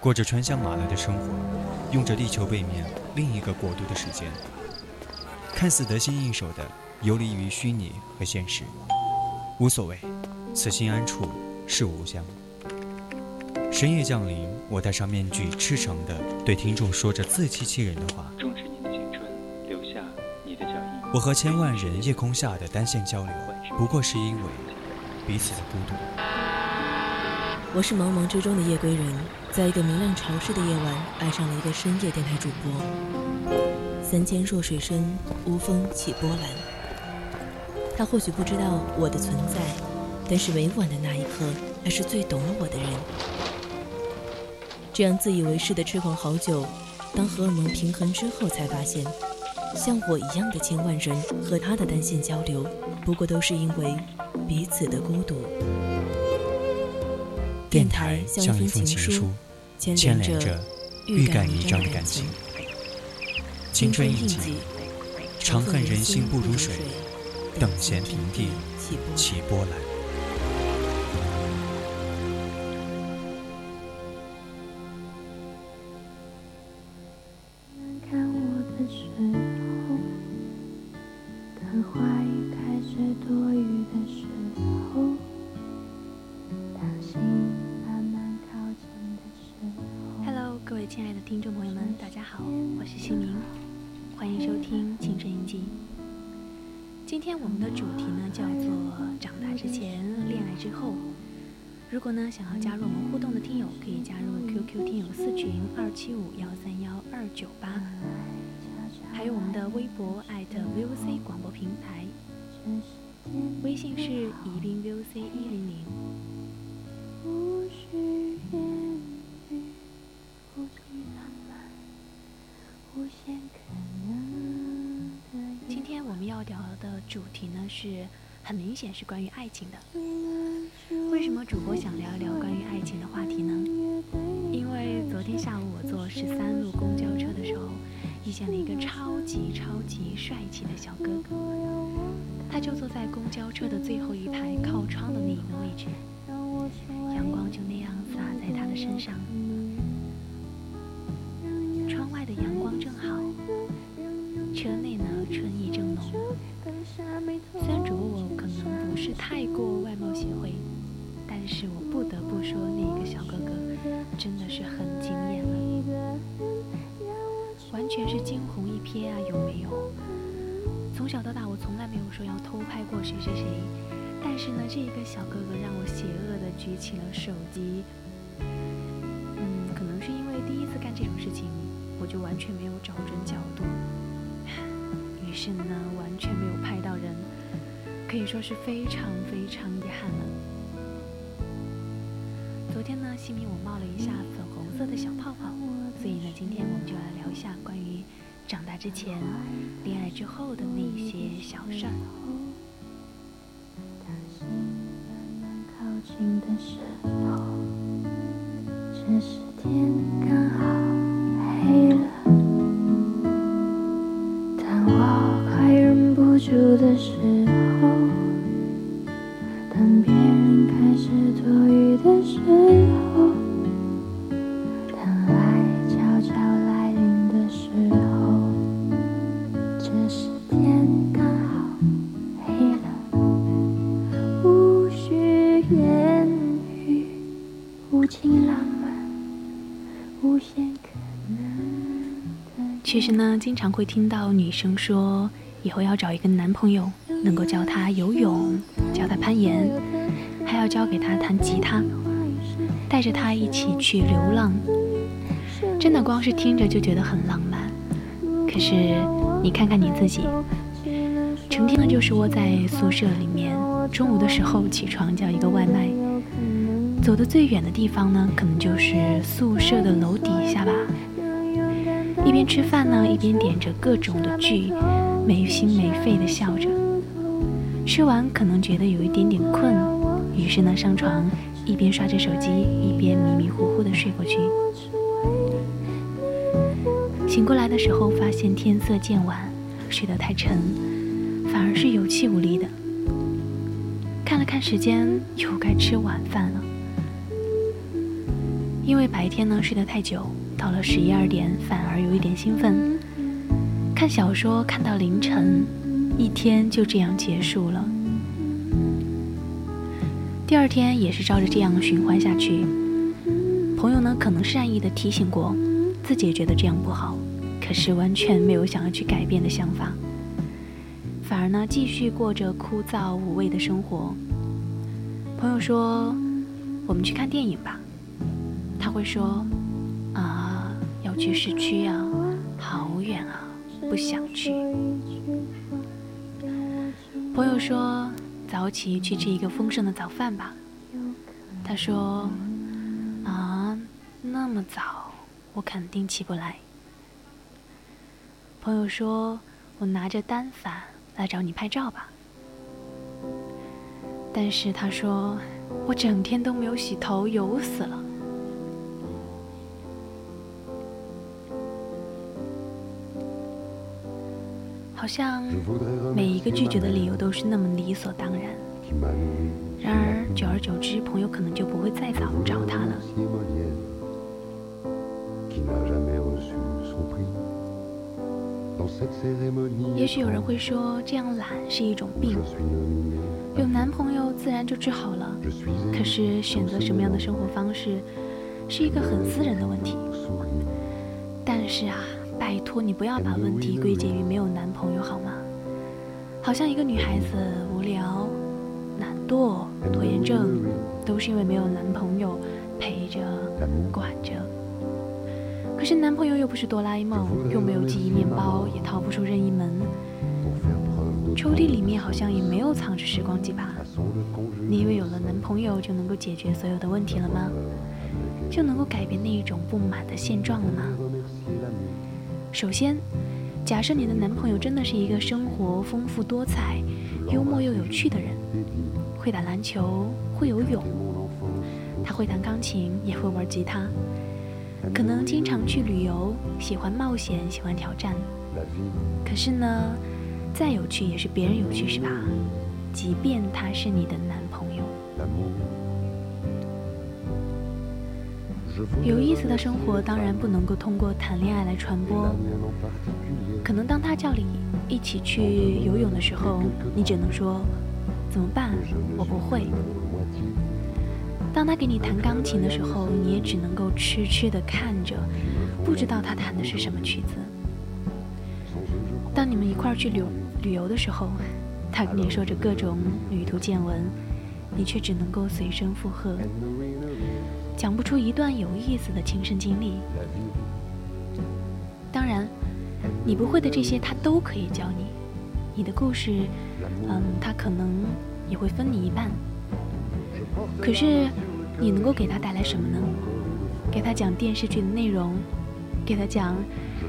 过着穿香马来的生活，用着地球背面另一个国度的时间，看似得心应手的游离于虚拟和现实，无所谓，此心安处是吾乡。深夜降临，我戴上面具，赤诚的对听众说着自欺欺人的话。种植你的青春，留下你的脚印。我和千万人夜空下的单线交流，不过是因为彼此的孤独。我是茫茫之中的夜归人，在一个明亮潮湿的夜晚，爱上了一个深夜电台主播。三千弱水深，无风起波澜。他或许不知道我的存在，但是每晚的那一刻，他是最懂我的人。这样自以为是的痴狂好久，当荷尔蒙平衡之后，才发现，像我一样的千万人和他的单线交流，不过都是因为彼此的孤独。电台像一封情书，牵连着欲盖弥彰的感情。青春印记，长恨人心不如水，等闲平地起波澜。七五幺三幺二九八，还有我们的微博 @VOC 广播平台，微信是宜宾 VOC 一零零。今天我们要聊的主题呢是。很明显是关于爱情的。为什么主播想聊一聊关于爱情的话题呢？因为昨天下午我坐十三路公交车的时候，遇见了一个超级超级帅气的小哥哥，他就坐在公交车的最后一排靠窗的那一个位置，阳光就那样洒在他的身上，偷拍过谁谁谁，但是呢，这一个小哥哥让我邪恶的举起了手机。嗯，可能是因为第一次干这种事情，我就完全没有找准角度。于是呢，完全没有拍到人，可以说是非常非常遗憾了。昨天呢，西米我冒了一下粉红色的小泡泡，所以呢，今天我们就来聊一下关于长大之前、恋爱之后的那些小事儿。这时经常会听到女生说。以后要找一个男朋友，能够教他游泳，教他攀岩，还要教给他弹吉他，带着他一起去流浪。真的光是听着就觉得很浪漫。可是你看看你自己，成天呢就是窝在宿舍里面，中午的时候起床叫一个外卖，走的最远的地方呢，可能就是宿舍的楼底下吧。一边吃饭呢，一边点着各种的剧，没心没肺的笑着。吃完可能觉得有一点点困，于是呢上床，一边刷着手机，一边迷迷糊糊的睡过去。醒过来的时候，发现天色渐晚，睡得太沉，反而是有气无力的。看了看时间，又该吃晚饭了。因为白天呢睡得太久，到了十一二点，反而有一点兴奋，看小说看到凌晨。一天就这样结束了。第二天也是照着这样循环下去。朋友呢，可能善意的提醒过，自己也觉得这样不好，可是完全没有想要去改变的想法，反而呢，继续过着枯燥无味的生活。朋友说：“我们去看电影吧。”他会说：“，去市区啊，好远啊，不想去。”朋友说：“早起去吃一个丰盛的早饭吧。”他说：“啊，那么早，我肯定起不来。”朋友说：“我拿着单反来找你拍照吧。”但是他说：“我整天都没有洗头，油死了。”好像每一个拒绝的理由都是那么理所当然。然而，久而久之，朋友可能就不会再找找他了。也许有人会说，这样懒是一种病，有男朋友自然就治好了。可是，选择什么样的生活方式，是一个很私人的问题。但是啊。拜托你不要把问题归结于没有男朋友好吗？好像一个女孩子无聊、懒惰、拖延症，都是因为没有男朋友陪着、管着。可是男朋友又不是哆啦 A 梦，又没有记忆面包，也逃不出任意门。抽屉里面好像也没有藏着时光机吧？你以为有了男朋友就能够解决所有的问题了吗？就能够改变那一种不满的现状了吗？首先，假设你的男朋友真的是一个生活丰富多彩、幽默又有趣的人，会打篮球，会游泳，他会弹钢琴，也会玩吉他，可能经常去旅游，喜欢冒险，喜欢挑战。可是呢，再有趣也是别人有趣，是吧？即便他是你的男朋友。有意思的生活当然不能够通过谈恋爱来传播。可能当他叫你一起去游泳的时候，你只能说：“怎么办？我不会。”当他给你弹钢琴的时候，你也只能够痴痴的看着，不知道他弹的是什么曲子。当你们一块儿去旅旅游的时候，他跟你说着各种旅途见闻，你却只能够随声附和。讲不出一段有意思的亲身经历。当然，你不会的这些他都可以教你。你的故事，嗯，他可能也会分你一半。可是，你能够给他带来什么呢？给他讲电视剧的内容，给他讲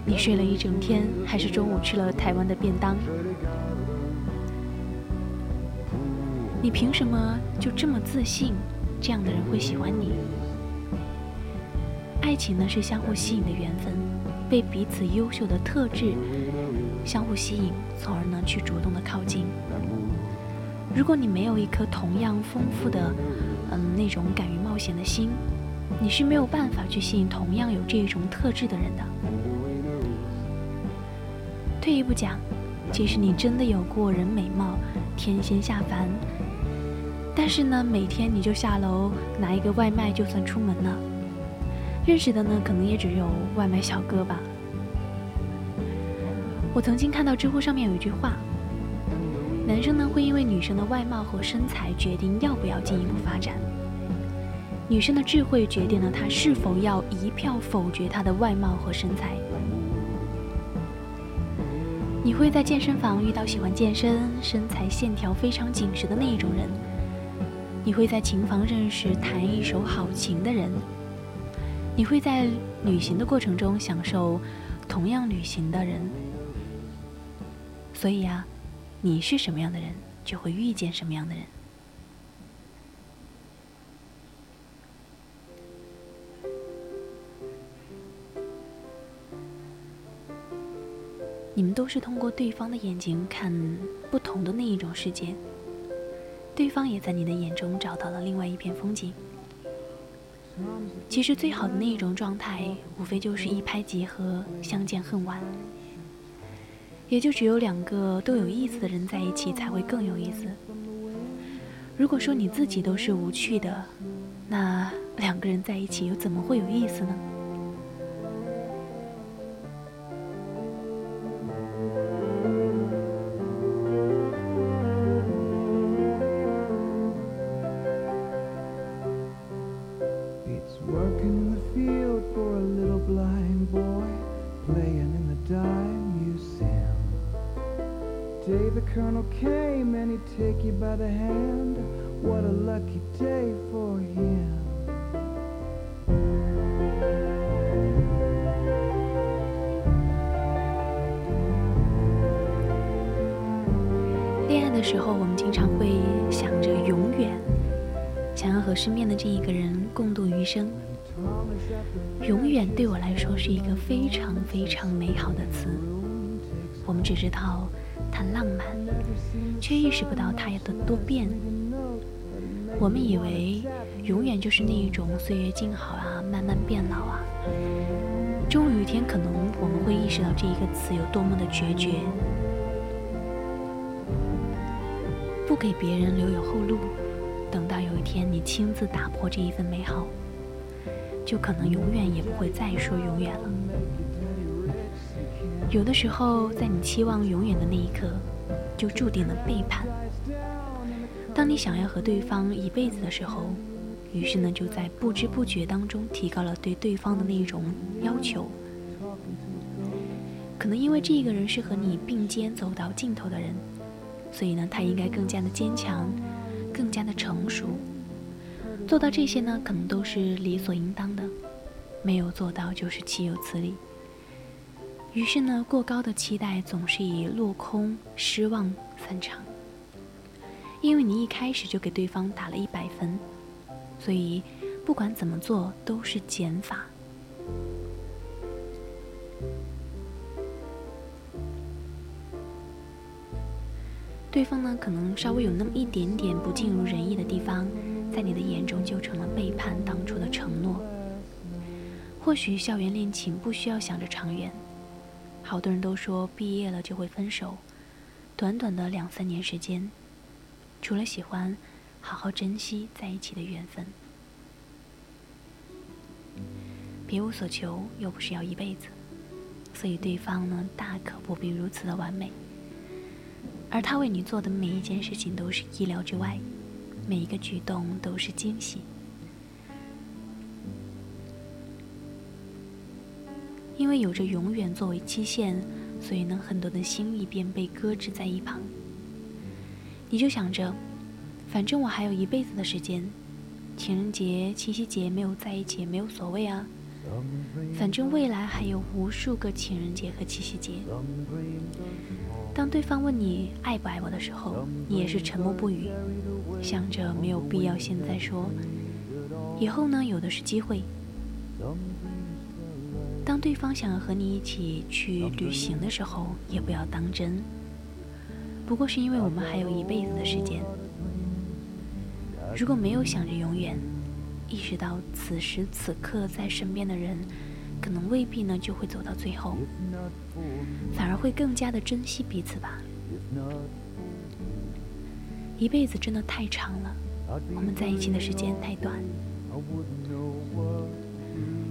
你睡了一整天，还是中午吃了台湾的便当？你凭什么就这么自信？这样的人会喜欢你？爱情呢是相互吸引的缘分，被彼此优秀的特质相互吸引，从而呢去主动的靠近。如果你没有一颗同样丰富的，嗯那种敢于冒险的心，你是没有办法去吸引同样有这种特质的人的。退一步讲，即使你真的有过人美貌，天仙下凡，但是呢每天你就下楼拿一个外卖就算出门了。认识的呢，可能也只有外卖小哥吧。我曾经看到知乎上面有一句话：男生呢会因为女生的外貌和身材决定要不要进一步发展，女生的智慧决定了他是否要一票否决她的外貌和身材。你会在健身房遇到喜欢健身、身材线条非常紧实的那一种人，你会在琴房认识弹一手好琴的人，你会在旅行的过程中享受同样旅行的人。所以啊，你是什么样的人，就会遇见什么样的人。你们都是通过对方的眼睛看不同的那一种世界，对方也在你的眼中找到了另外一片风景。其实最好的那一种状态，无非就是一拍即合，相见恨晚。也就只有两个都有意思的人在一起才会更有意思。如果说你自己都是无趣的，那两个人在一起又怎么会有意思呢？它的多变。我们以为永远就是那一种岁月静好啊，慢慢变老啊。终有一天，可能我们会意识到这一个词有多么的决绝。不给别人留有后路，等到有一天你亲自打破这一份美好，就可能永远也不会再说永远了。有的时候，在你期望永远的那一刻，就注定了背叛。当你想要和对方一辈子的时候，于是呢，就在不知不觉当中提高了对对方的那种要求。可能因为这个人是和你并肩走到尽头的人，所以呢，他应该更加的坚强，更加的成熟。做到这些呢，可能都是理所应当的，没有做到就是岂有此理。于是呢，过高的期待总是以落空、失望散场。因为你一开始就给对方打了一百分，所以不管怎么做都是减法。对方呢，可能稍微有那么一点点不尽如人意的地方，在你的眼中就成了背叛当初的承诺。或许校园恋情不需要想着长远，好多人都说毕业了就会分手，短短的两三年时间。除了喜欢，好好珍惜在一起的缘分，别无所求，又不是要一辈子，所以对方呢，大可不必如此的完美。而他为你做的每一件事情都是意料之外，每一个举动都是惊喜。因为有着永远作为期限，所以呢，很多的心意便被搁置在一旁。你就想着，反正我还有一辈子的时间，情人节、七夕节没有在一起也没有所谓啊。反正未来还有无数个情人节和七夕节。当对方问你爱不爱我的时候，你也是沉默不语，想着没有必要现在说，以后呢有的是机会。当对方想要和你一起去旅行的时候，也不要当真。不过是因为我们还有一辈子的时间。如果没有想着永远，意识到此时此刻在身边的人，可能未必呢就会走到最后，反而会更加的珍惜彼此吧。一辈子真的太长了，我们在一起的时间太短。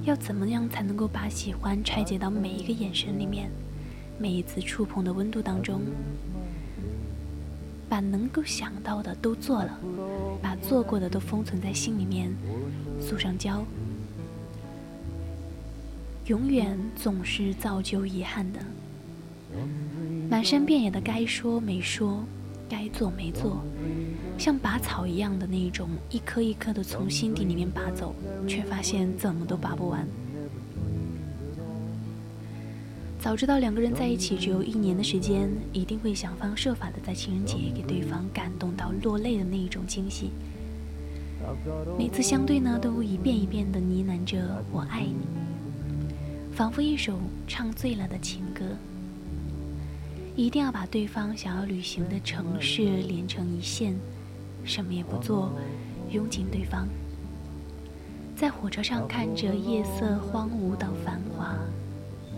要怎么样才能够把喜欢拆解到每一个眼神里面，每一次触碰的温度当中？把能够想到的都做了，把做过的都封存在心里面，塑上胶。永远总是造就遗憾的，满山遍野的该说没说，该做没做，像拔草一样的那一种，一颗一颗的从心底里面拔走，却发现怎么都拔不完。早知道两个人在一起只有一年的时间，一定会想方设法的在情人节给对方感动到落泪的那一种惊喜。每次相对呢，都一遍一遍的呢喃着“我爱你”，仿佛一首唱醉了的情歌。一定要把对方想要旅行的城市连成一线，什么也不做，拥紧对方。在火车上看着夜色荒芜到繁华。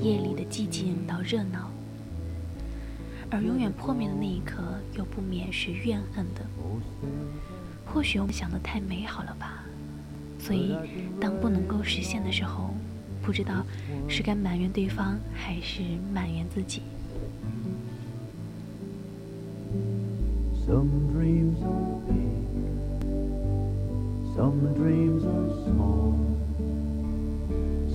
夜里的寂静到热闹，而永远破灭的那一刻，又不免是怨恨的。或许我们想的太美好了吧，所以当不能够实现的时候，不知道是该埋怨对方，还是埋怨自己。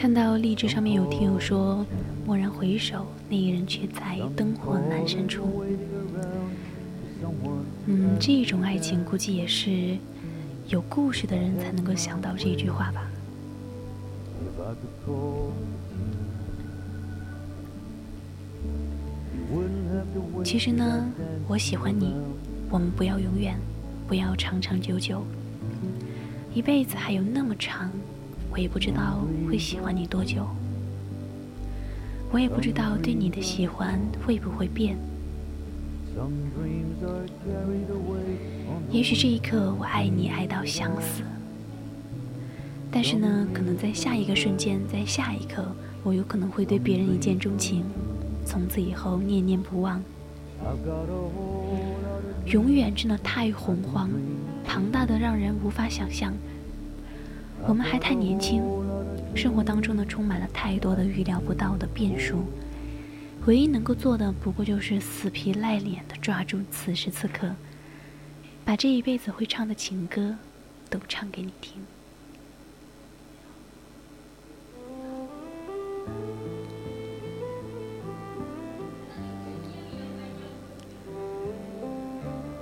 看到励志上面有听友说。蓦然回首，那一人却在灯火阑珊处。嗯，这一种爱情估计也是有故事的人才能够想到这一句话吧。其实呢，我喜欢你，我们不要永远，不要长长久久，一辈子还有那么长，我也不知道会喜欢你多久。我也不知道对你的喜欢会不会变。也许这一刻我爱你爱到想死，但是呢，可能在下一个瞬间，在下一刻，我有可能会对别人一见钟情，从此以后念念不忘。永远真的太洪荒，庞大的让人无法想象。我们还太年轻。生活当中呢，充满了太多的预料不到的变数，唯一能够做的，不过就是死皮赖脸的抓住此时此刻，把这一辈子会唱的情歌，都唱给你听。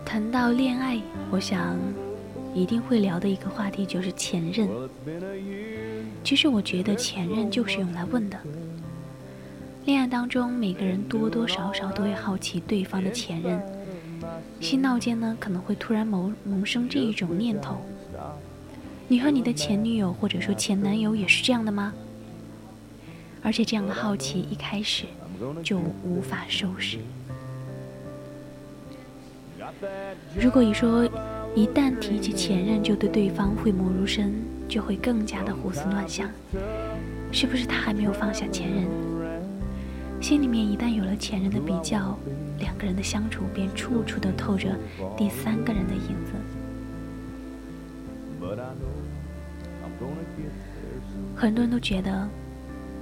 谈到恋爱，我想一定会聊的一个话题就是前任。其实我觉得前任就是用来问的。恋爱当中，每个人多多少少都会好奇对方的前任，心闹间呢可能会突然萌萌生这一种念头：你和你的前女友或者说前男友也是这样的吗？而且这样的好奇一开始就无法收拾。如果你说一旦提起前任就对对方讳莫如深。就会更加的胡思乱想，是不是他还没有放下前任？心里面一旦有了前任的比较，两个人的相处便处处都透着第三个人的影子。很多人都觉得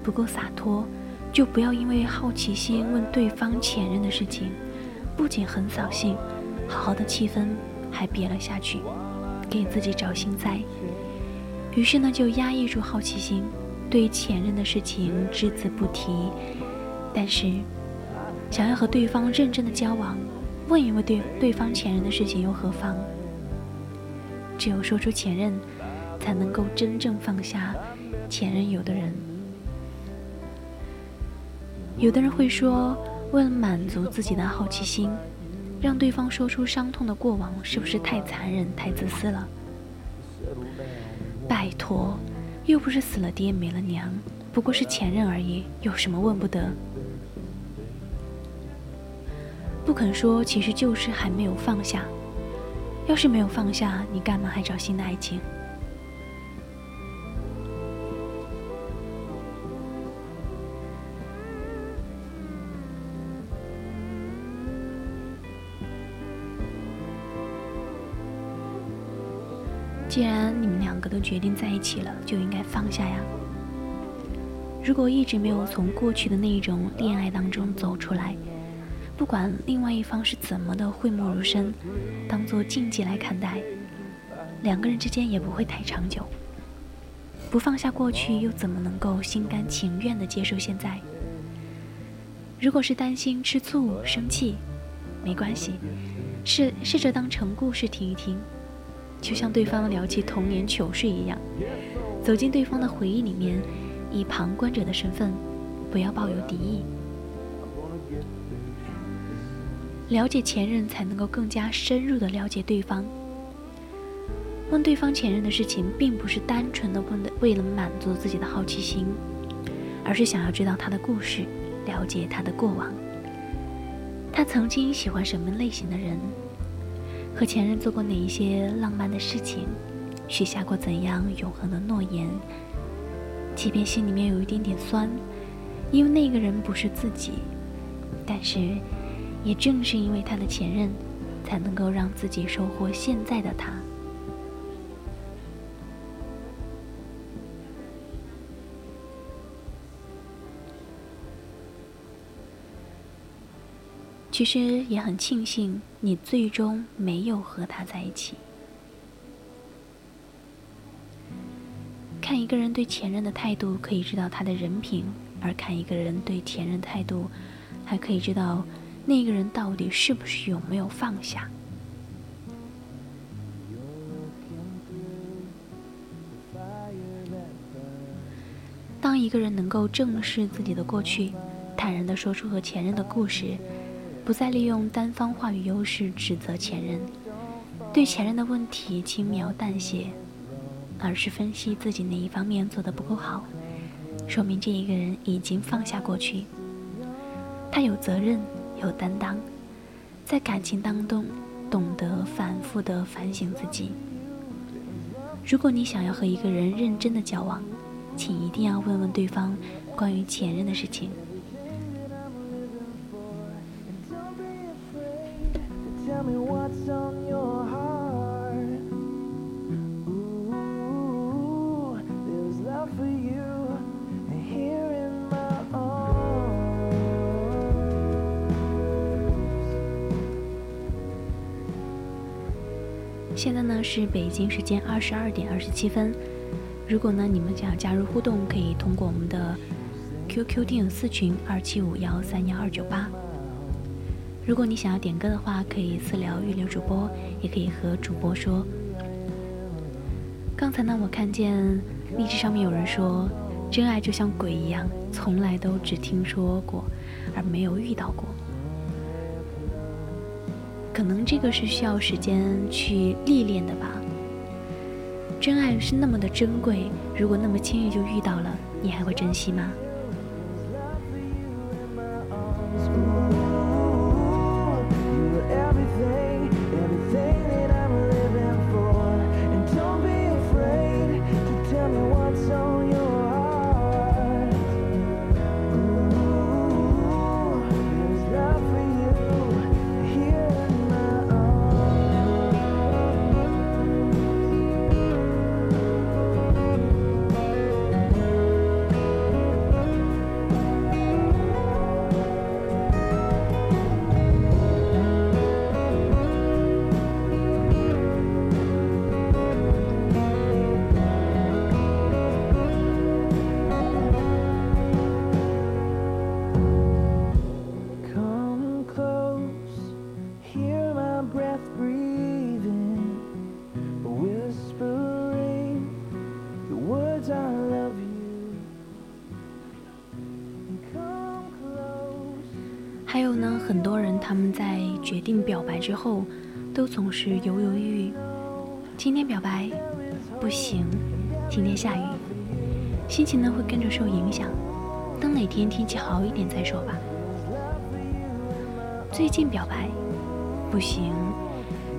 不够洒脱，就不要因为好奇心问对方前任的事情，不仅很扫兴，好好的气氛还憋了下去，给自己找心塞。于是呢，就压抑住好奇心，对前任的事情只字不提。但是，想要和对方认真的交往，问一问对对方前任的事情又何妨？只有说出前任，才能够真正放下前任有的人。有的人会说，为了满足自己的好奇心，让对方说出伤痛的过往，是不是太残忍、太自私了？拜托，又不是死了爹没了娘，不过是前任而已，有什么问不得？不肯说，其实就是还没有放下。要是没有放下，你干嘛还找新的爱情？既然你们两个都决定在一起了，就应该放下呀。如果一直没有从过去的那一种恋爱当中走出来，不管另外一方是怎么的讳莫如深，当做禁忌来看待，两个人之间也不会太长久。不放下过去，又怎么能够心甘情愿地接受现在？如果是担心吃醋、生气，没关系，试试着当成故事听一听，就像对方聊起童年糗事一样，走进对方的回忆里面，以旁观者的身份，不要抱有敌意。了解前任，才能够更加深入的了解对方。问对方前任的事情，并不是单纯的问的为了满足自己的好奇心，而是想要知道他的故事，了解他的过往。他曾经喜欢什么类型的人？和前任做过哪一些浪漫的事情？许下过怎样永恒的诺言？即便心里面有一点点酸，因为那个人不是自己，但是，也正是因为他的前任，才能够让自己收获现在的他。其实也很庆幸，你最终没有和他在一起。看一个人对前任的态度，可以知道他的人品；而看一个人对前任态度，还可以知道那个人到底是不是有没有放下。当一个人能够正视自己的过去，坦然的说出和前任的故事。不再利用单方话语优势指责前任，对前任的问题轻描淡写，而是分析自己哪一方面做得不够好，说明这一个人已经放下过去。他有责任，有担当，在感情当中懂得反复的反省自己。如果你想要和一个人认真的交往，请一定要问问对方关于前任的事情。That's on your heart 现在呢是北京时间二十二点二十七分。如果呢你们想要加入互动，可以通过我们的 QQ 电影四群二七五幺三幺二九八。如果你想要点歌的话，可以私聊预留主播，也可以和主播说。刚才呢，我看见荔枝上面有人说，真爱就像鬼一样，从来都只听说过，而没有遇到过。可能这个是需要时间去历练的吧。真爱是那么的珍贵，如果那么轻易就遇到了，你还会珍惜吗？很多人他们在决定表白之后，都总是犹犹豫豫。今天表白不行，今天下雨，心情呢会跟着受影响。等哪天天气好一点再说吧。最近表白不行，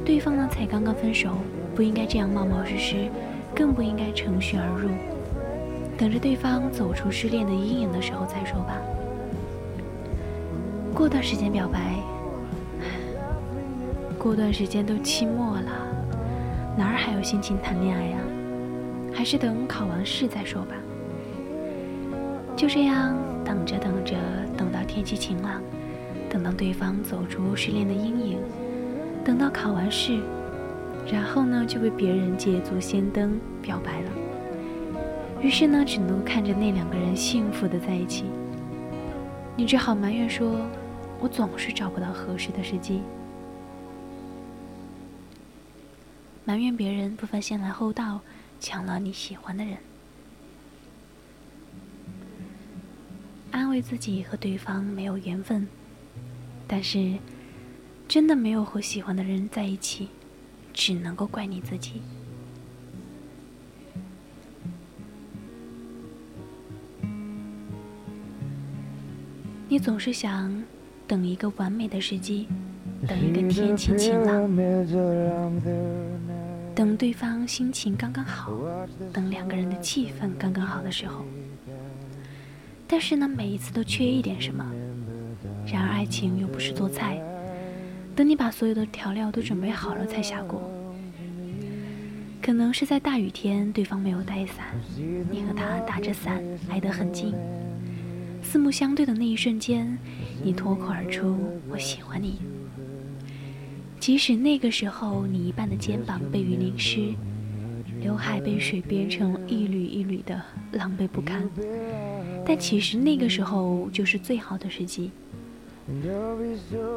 对方呢才刚刚分手，不应该这样冒冒失失，更不应该乘虚而入。等着对方走出失恋的阴影的时候再说吧。过段时间表白，过段时间都期末了，哪儿还有心情谈恋爱呀？还是等考完试再说吧。就这样等着等着，等到天气晴朗，等到对方走出失恋的阴影，等到考完试，然后呢就被别人捷足先登表白了。于是呢，只能看着那两个人幸福的在一起，你只好埋怨说：“我总是找不到合适的时机。”埋怨别人不分先来后到，抢了你喜欢的人；安慰自己和对方没有缘分，但是真的没有和喜欢的人在一起，只能够怪你自己。你总是想等一个完美的时机，等一个天气晴朗，等对方心情刚刚好，等两个人的气氛刚刚好的时候。但是呢，每一次都缺一点什么。然而爱情又不是做菜，等你把所有的调料都准备好了才下锅。可能是在大雨天，对方没有带伞，你和他打着伞挨得很近。四目相对的那一瞬间，你脱口而出“我喜欢你”。即使那个时候你一半的肩膀被雨淋湿，刘海被水编成一缕一缕的，狼狈不堪，但其实那个时候就是最好的时机。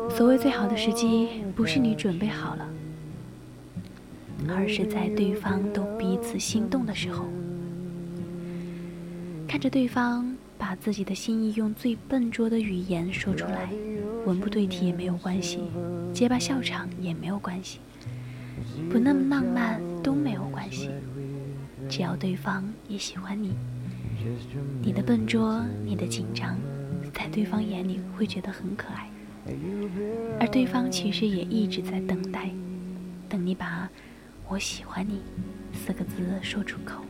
所谓最好的时机，不是你准备好了，而是在对方都彼此心动的时候，看着对方。把自己的心意用最笨拙的语言说出来，文不对题也没有关系，结巴笑场也没有关系，不那么浪漫都没有关系，只要对方也喜欢你，你的笨拙，你的紧张，在对方眼里会觉得很可爱，而对方其实也一直在等待，等你把“我喜欢你”四个字说出口。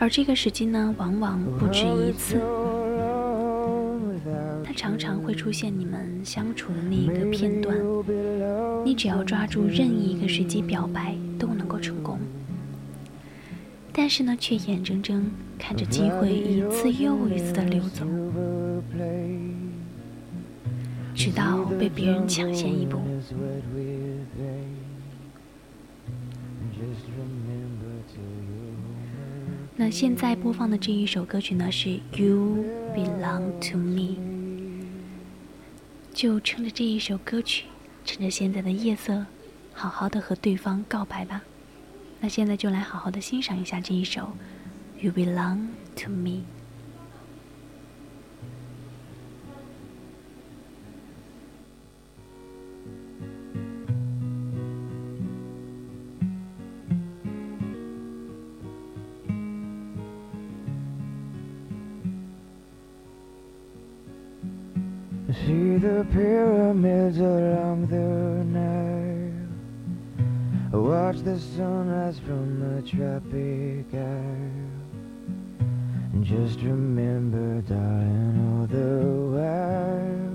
而这个时机呢，往往不止一次，它常常会出现你们相处的那一个片段。你只要抓住任意一个时机表白，都能够成功。但是呢，却眼睁睁看着机会一次又一次的流走，直到被别人抢先一步。那现在播放的这一首歌曲呢，是《You Belong to Me》。就趁着这一首歌曲，趁着现在的夜色，好好的和对方告白吧。那现在就来好好的欣赏一下这一首《You Belong to Me》。The pyramids along the Nile. Watch the sunrise from the tropic isle. And just remember, darling, all the while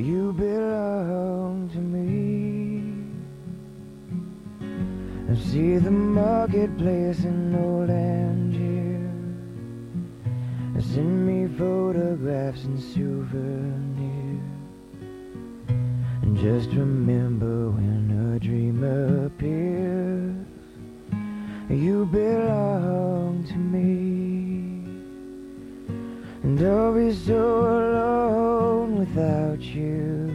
you belong to me. And see the marketplace in old Angier. Photographs and souvenirs. And just remember when a dream appears, you belong to me. And I'll be so alone without you.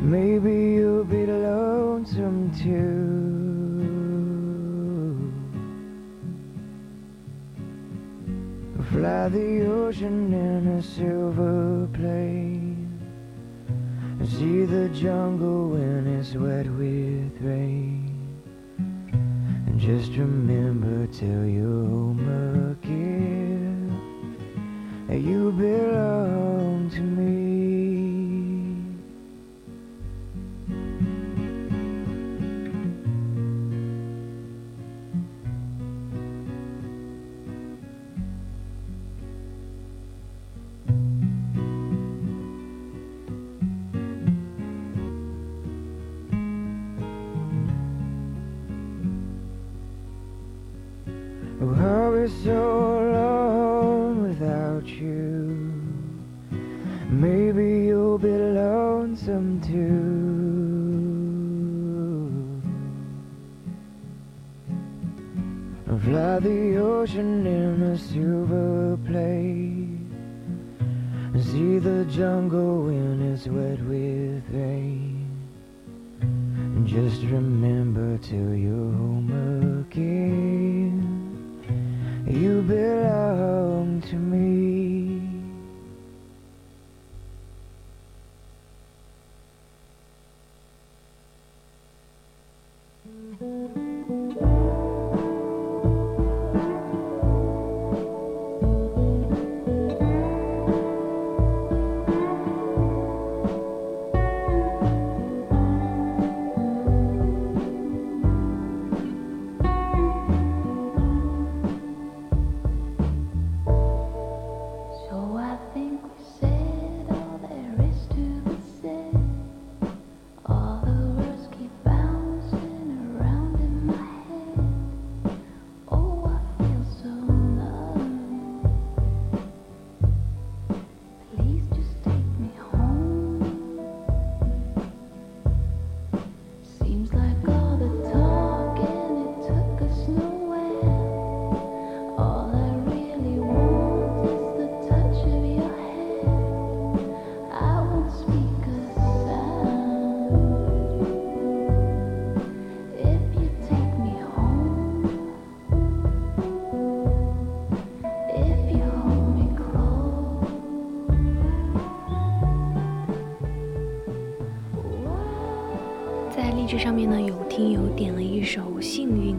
Maybe you'll be lonesome too. Fly the ocean in a silver plane. See the jungle when it's wet with rain. And just remember till you're home again You belong 面呢有听友点了一首《幸运》，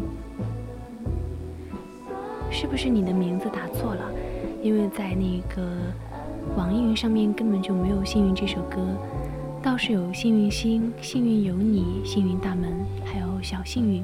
是不是你的名字打错了？因为在那个网易云上面根本就没有《幸运》这首歌，倒是有《幸运星》《幸运有你》《幸运大门》还有《小幸运》。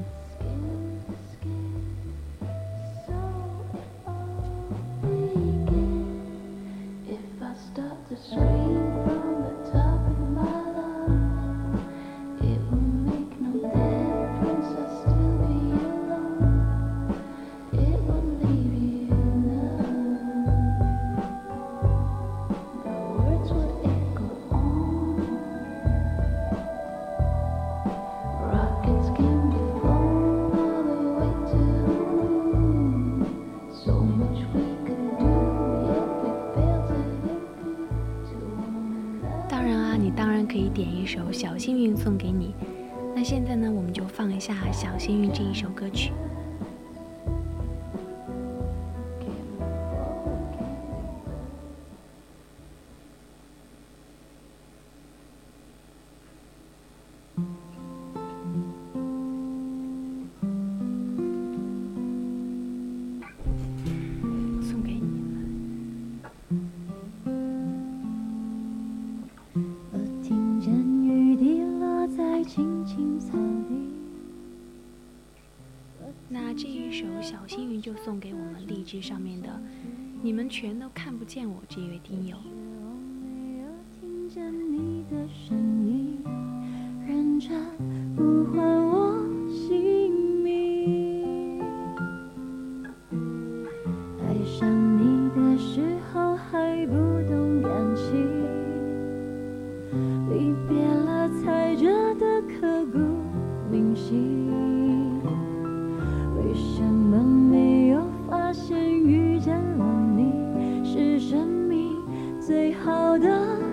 见我这位听友。听见你的声音呼唤我姓名爱上你的时候还不懂感情离别了才觉得刻骨铭心。为什么没有发现遇见的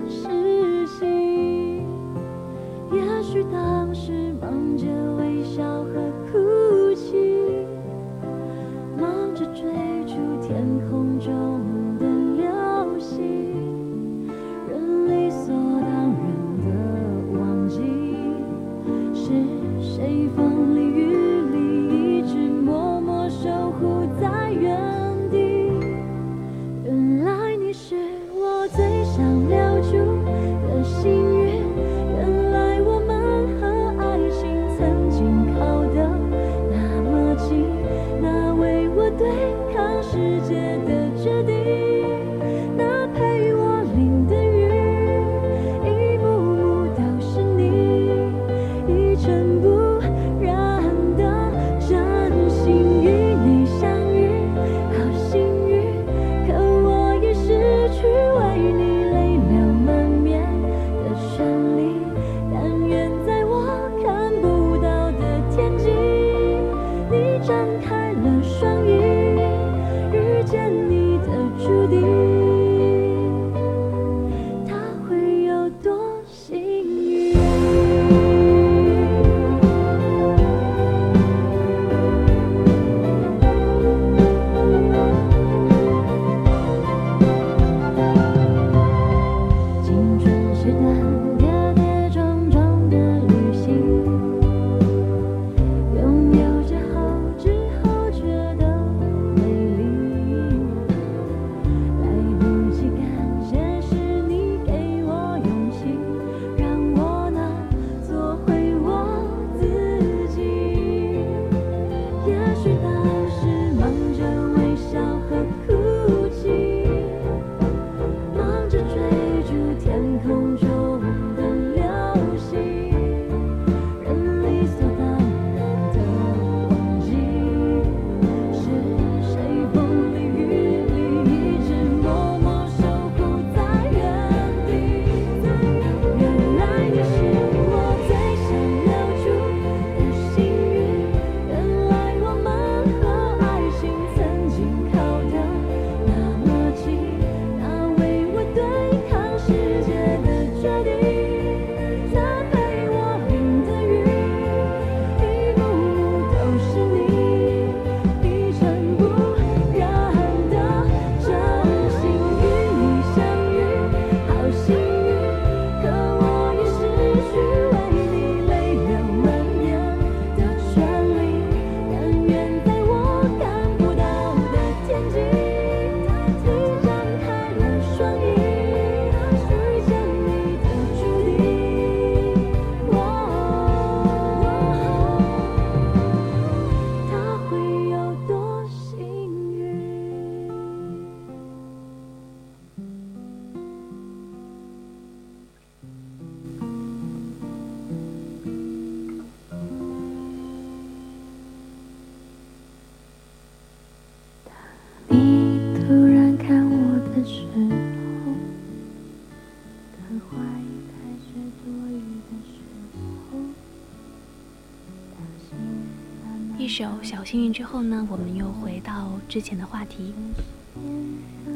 首《小幸运》之后呢，我们又回到之前的话题。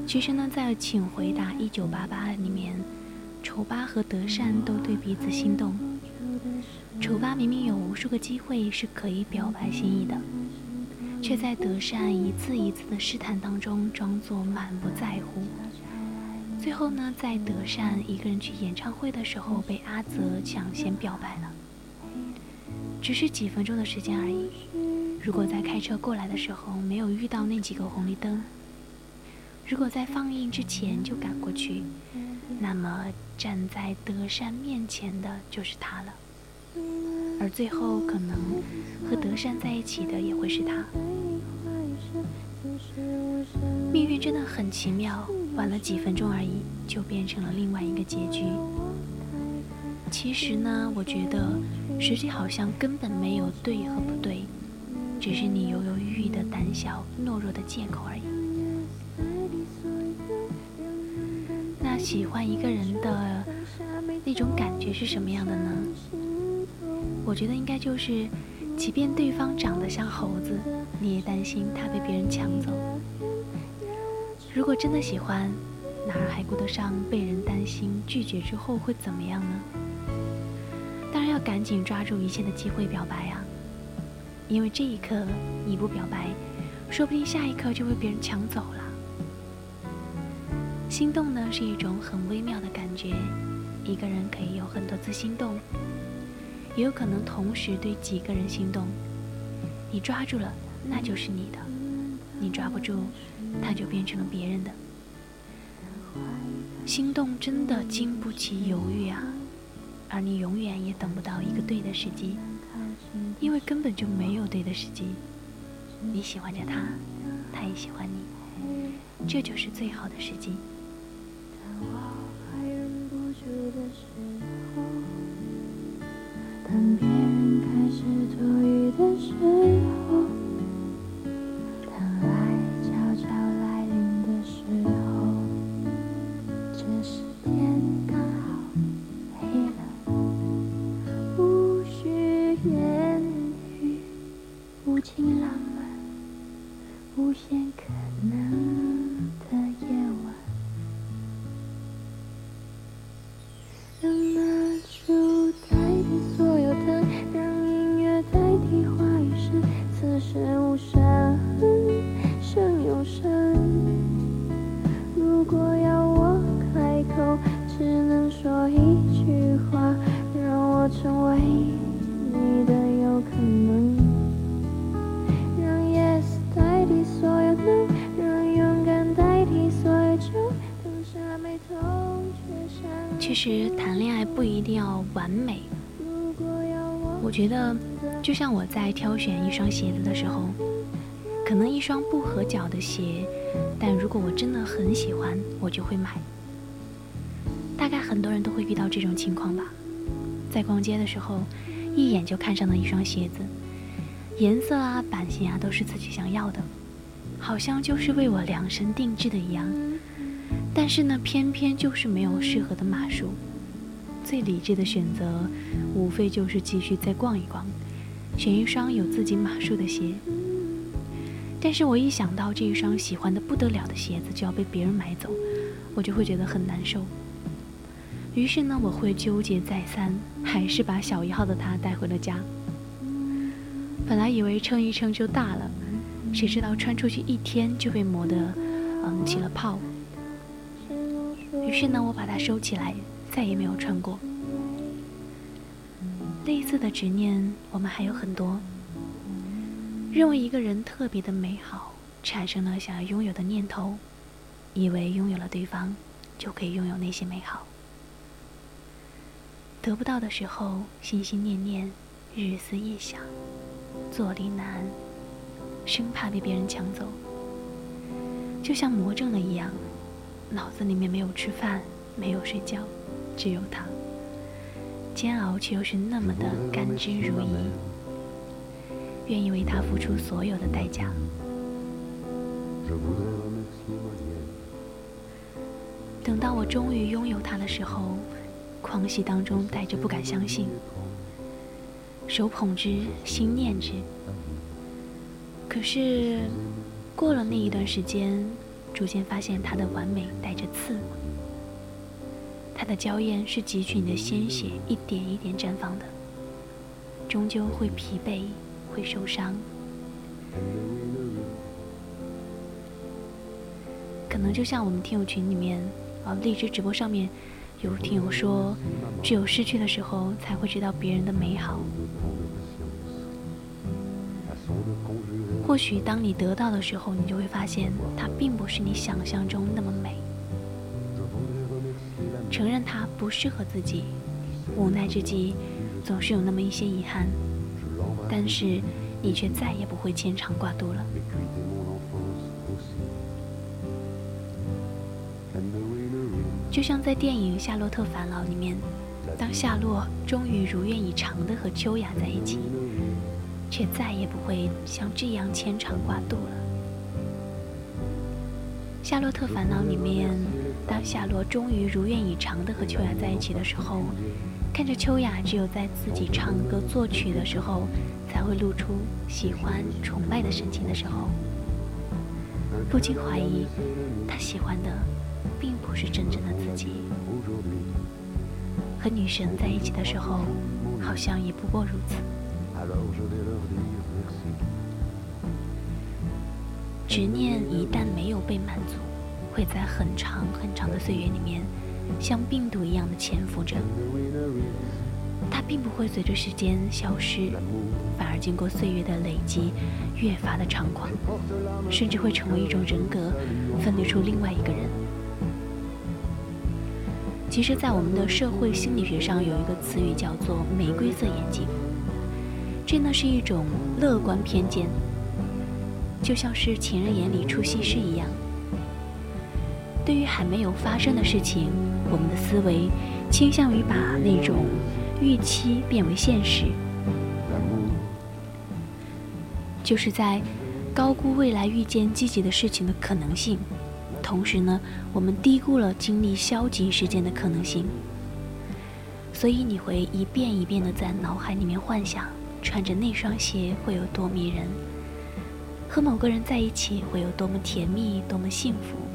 其实呢，在《请回答一九八八》里面，丑八和德善都对彼此心动。丑八明明有无数个机会是可以表白心意的，却在德善一次一次的试探当中装作满不在乎。最后呢，在德善一个人去演唱会的时候，被阿泽抢先表白了。只是几分钟的时间而已。如果在开车过来的时候没有遇到那几个红绿灯，如果在放映之前就赶过去，那么站在德善面前的就是他了。而最后可能和德善在一起的也会是他。命运真的很奇妙，晚了几分钟而已，就变成了另外一个结局。其实呢，我觉得实际好像根本没有对和不对，只是你犹犹豫豫的胆小懦弱的借口而已。那喜欢一个人的那种感觉是什么样的呢？我觉得应该就是，即便对方长得像猴子，你也担心他被别人抢走。如果真的喜欢，哪儿还顾得上被人担心拒绝之后会怎么样呢？当然要赶紧抓住一切的机会表白啊！因为这一刻你不表白，说不定下一刻就被别人抢走了。心动呢是一种很微妙的感觉，一个人可以有很多次心动。也有可能同时对几个人心动，你抓住了，那就是你的；你抓不住，它就变成了别人的。心动真的经不起犹豫啊，而你永远也等不到一个对的时机，因为根本就没有对的时机。你喜欢着他，他也喜欢你，这就是最好的时机。像我在挑选一双鞋子的时候，可能一双不合脚的鞋，但如果我真的很喜欢，我就会买。大概很多人都会遇到这种情况吧，在逛街的时候，一眼就看上了一双鞋子，颜色啊、版型啊都是自己想要的，好像就是为我量身定制的一样。但是呢，偏偏就是没有适合的码数。最理智的选择，无非就是继续再逛一逛，选一双有自己码数的鞋。但是我一想到这一双喜欢的不得了的鞋子就要被别人买走，我就会觉得很难受。于是呢，我会纠结再三，还是把小一号的它带回了家。本来以为称一称就大了，谁知道穿出去一天就被磨得嗯起了泡。于是呢，我把它收起来，再也没有穿过。类似的执念，我们还有很多。认为一个人特别的美好，产生了想要拥有的念头，以为拥有了对方，就可以拥有那些美好。得不到的时候，心心念念，日思夜想，坐立难安，生怕被别人抢走。就像魔怔了一样，脑子里面没有吃饭，没有睡觉，只有他。煎熬却又是那么的甘之如饴，愿意为他付出所有的代价。等到我终于拥有他的时候，狂喜当中带着不敢相信，手捧之，心念之，可是过了那一段时间，逐渐发现它的完美带着刺，它的娇艳是汲取你的鲜血一点一点绽放的，终究会疲惫，会受伤。可能就像我们听友群里面，啊，荔枝直播上面有听友说，只有失去的时候才会知道别人的美好。或许当你得到的时候，你就会发现它并不是你想象中那么美。承认它不适合自己，无奈之际，总是有那么一些遗憾。但是你却再也不会牵肠挂肚了。就像在电影《夏洛特烦恼》里面，当夏洛终于如愿以偿的和秋雅在一起，却再也不会像这样牵肠挂肚了。《夏洛特烦恼》里面，当夏洛终于如愿以偿的和秋雅在一起的时候，看着秋雅只有在自己唱歌作曲的时候，才会露出喜欢崇拜的神情的时候，不禁怀疑，他喜欢的。并不是真正的自己。和女神在一起的时候，好像也不过如此。执念一旦没有被满足，会在很长很长的岁月里面，像病毒一样的潜伏着。它并不会随着时间消失，反而经过岁月的累积，越发的猖狂，甚至会成为一种人格，分裂出另外一个人。其实，在我们的社会心理学上，有一个词语叫做“玫瑰色眼镜”。这呢是一种乐观偏见，就像是情人眼里出西施一样。对于还没有发生的事情，我们的思维倾向于把那种预期变为现实，就是在高估未来遇见积极的事情的可能性。同时呢，我们低估了经历消极事件的可能性，所以你会一遍一遍的在脑海里面幻想，穿着那双鞋会有多迷人，和某个人在一起会有多么甜蜜，多么幸福。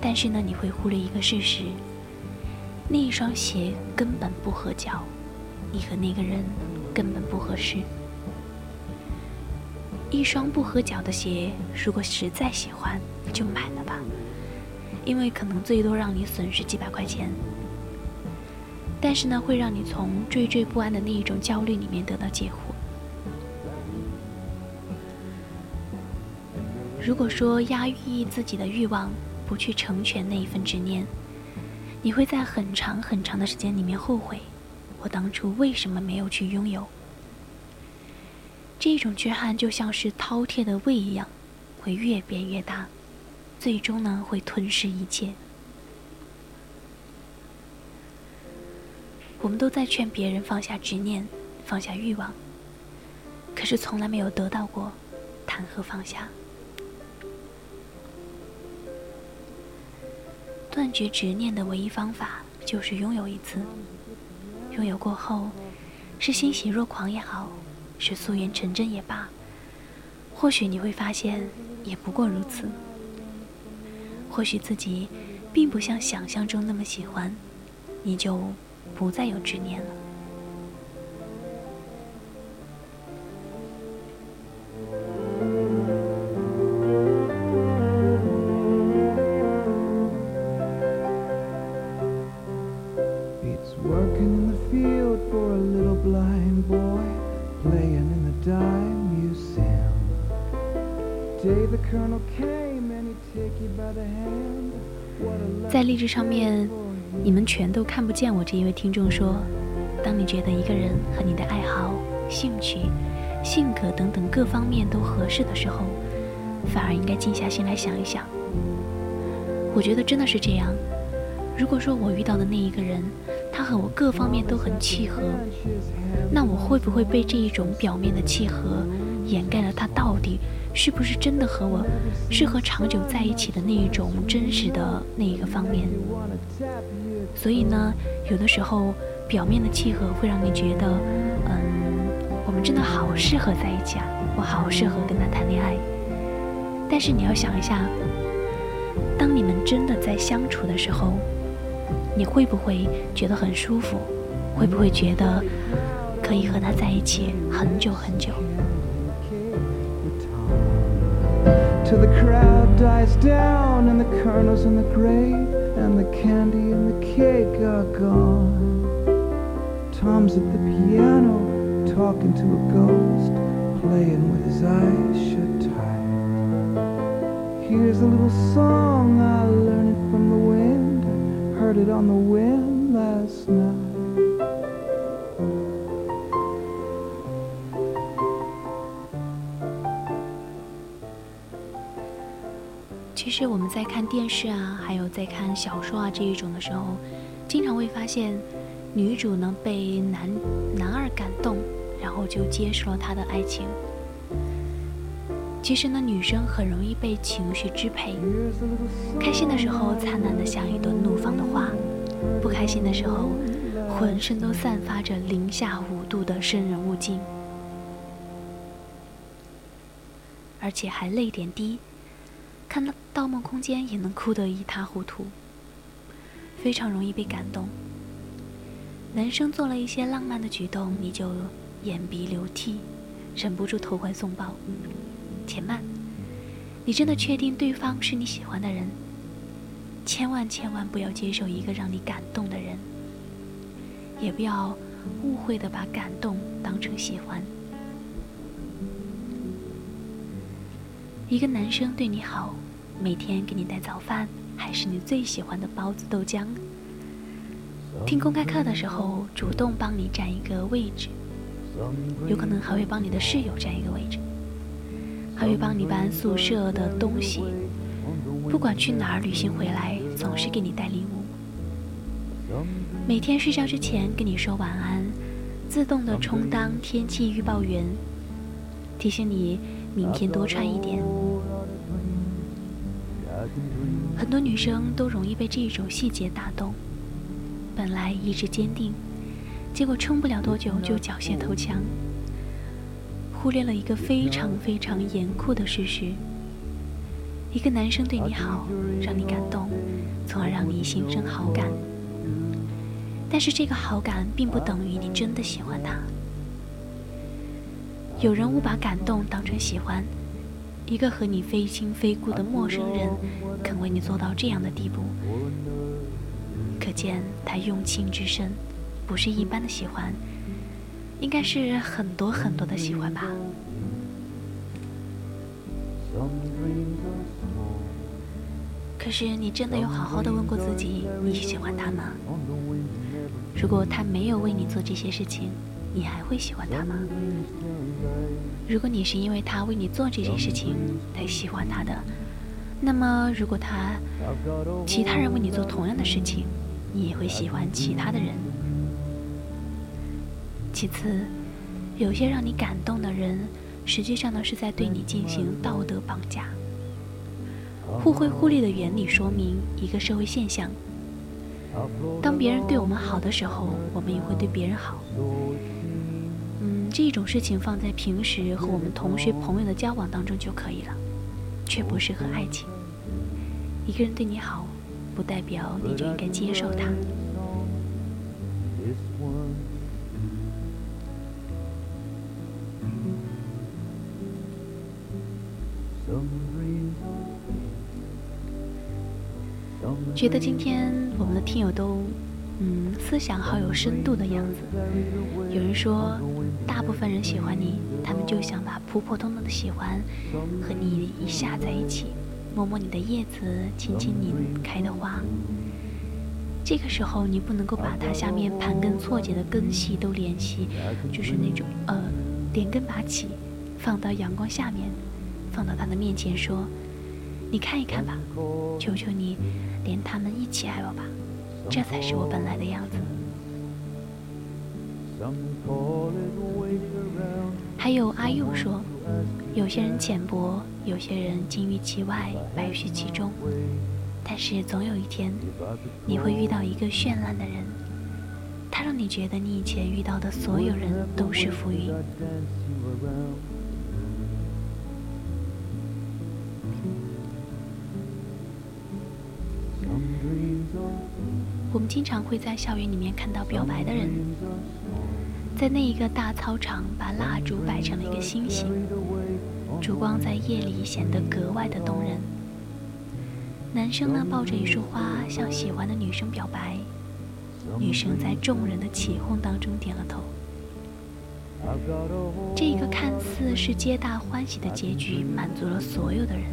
但是呢，你会忽略一个事实，那一双鞋根本不合脚，你和那个人根本不合适。一双不合脚的鞋，如果实在喜欢，就买了吧，因为可能最多让你损失几百块钱，但是呢，会让你从惴惴不安的那一种焦虑里面得到解惑。如果说压抑自己的欲望，不去成全那一份执念，你会在很长很长的时间里面后悔，我当初为什么没有去拥有。这种缺憾就像是饕餮的胃一样，会越变越大，最终呢会吞噬一切。我们都在劝别人放下执念，放下欲望，可是从来没有得到过，谈何放下？断绝执念的唯一方法就是拥有一次，拥有过后，是欣喜若狂也好。是素颜成真也罢，或许你会发现也不过如此。或许自己并不像想象中那么喜欢，你就不再有执念了。在励志上面，你们全都看不见我这一位听众说：当你觉得一个人和你的爱好、兴趣、性格等等各方面都合适的时候，反而应该静下心来想一想。我觉得真的是这样。如果说我遇到的那一个人，他和我各方面都很契合，那我会不会被这一种表面的契合掩盖了他到底？是不是真的和我适合长久在一起的那一种真实的那一个方面？所以呢，有的时候表面的契合会让你觉得，嗯，我们真的好适合在一起啊，我好适合跟他谈恋爱。但是你要想一下，当你们真的在相处的时候，你会不会觉得很舒服？会不会觉得可以和他在一起很久很久？Till the crowd dies down and the kernels in the grave and the candy and the cake are gone. Tom's at the piano talking to a ghost, playing with his eyes shut tight. Here's a little song I learned it from the wind, heard it on the wind 其实我们在看电视啊，还有在看小说啊这一种的时候，经常会发现，女主呢被男男二感动，然后就接受了他的爱情。其实呢，女生很容易被情绪支配，开心的时候灿烂的像一朵怒放的花，不开心的时候，浑身都散发着零下五度的生人勿近，而且还泪点低，看到《盗梦空间》也能哭得一塌糊涂，非常容易被感动。男生做了一些浪漫的举动，你就眼鼻流涕，忍不住投怀送抱。且慢，你真的确定对方是你喜欢的人？千万千万不要接受一个让你感动的人，也不要误会的把感动当成喜欢。一个男生对你好，每天给你带早饭，还是你最喜欢的包子豆浆。听公开课的时候，主动帮你占一个位置，有可能还会帮你的室友占一个位置，还会帮你搬宿舍的东西。不管去哪儿旅行回来，总是给你带礼物。每天睡觉之前跟你说晚安，自动的充当天气预报员，提醒你明天多穿一点。很多女生都容易被这种细节打动，本来意志坚定，结果撑不了多久就缴械投降，忽略了一个非常非常严酷的事实：一个男生对你好，让你感动，从而让你心生好感。但是这个好感并不等于你真的喜欢他。有人误把感动当成喜欢，一个和你非亲非故的陌生人，肯为你做到这样的地步，可见他用情之深，不是一般的喜欢，应该是很多很多的喜欢吧。可是你真的有好好的问过自己，你喜欢他吗？如果他没有为你做这些事情，你还会喜欢他吗？如果你是因为他为你做这些事情才喜欢他的，那么如果他其他人为你做同样的事情，你也会喜欢其他的人。其次，有些让你感动的人，实际上呢是在对你进行道德绑架。互惠互利的原理说明一个社会现象：当别人对我们好的时候，我们也会对别人好。这种事情放在平时和我们同学朋友的交往当中就可以了，却不适合爱情。一个人对你好，不代表你就应该接受他。觉得今天我们的听友都，嗯，思想好有深度的样子。有人说，大部分人喜欢你，他们就想把普普通通的喜欢和你一下在一起，摸摸你的叶子，亲亲你开的花。这个时候，你不能够把它下面盘根错节的根系都联系，就是那种呃，连根拔起，放到阳光下面，放到他的面前说：“你看一看吧，求求你，连他们一起爱我吧，这才是我本来的样子。”还有阿佑说，有些人浅薄，有些人金玉其外，败絮其中。但是总有一天，你会遇到一个绚烂的人，他让你觉得你以前遇到的所有人都是浮云。我们经常会在校园里面看到表白的人，在那一个大操场把蜡烛摆成了一个心形，烛光在夜里显得格外的动人。男生呢抱着一束花向喜欢的女生表白，女生在众人的起哄当中点了头。这个看似是皆大欢喜的结局满足了所有的人，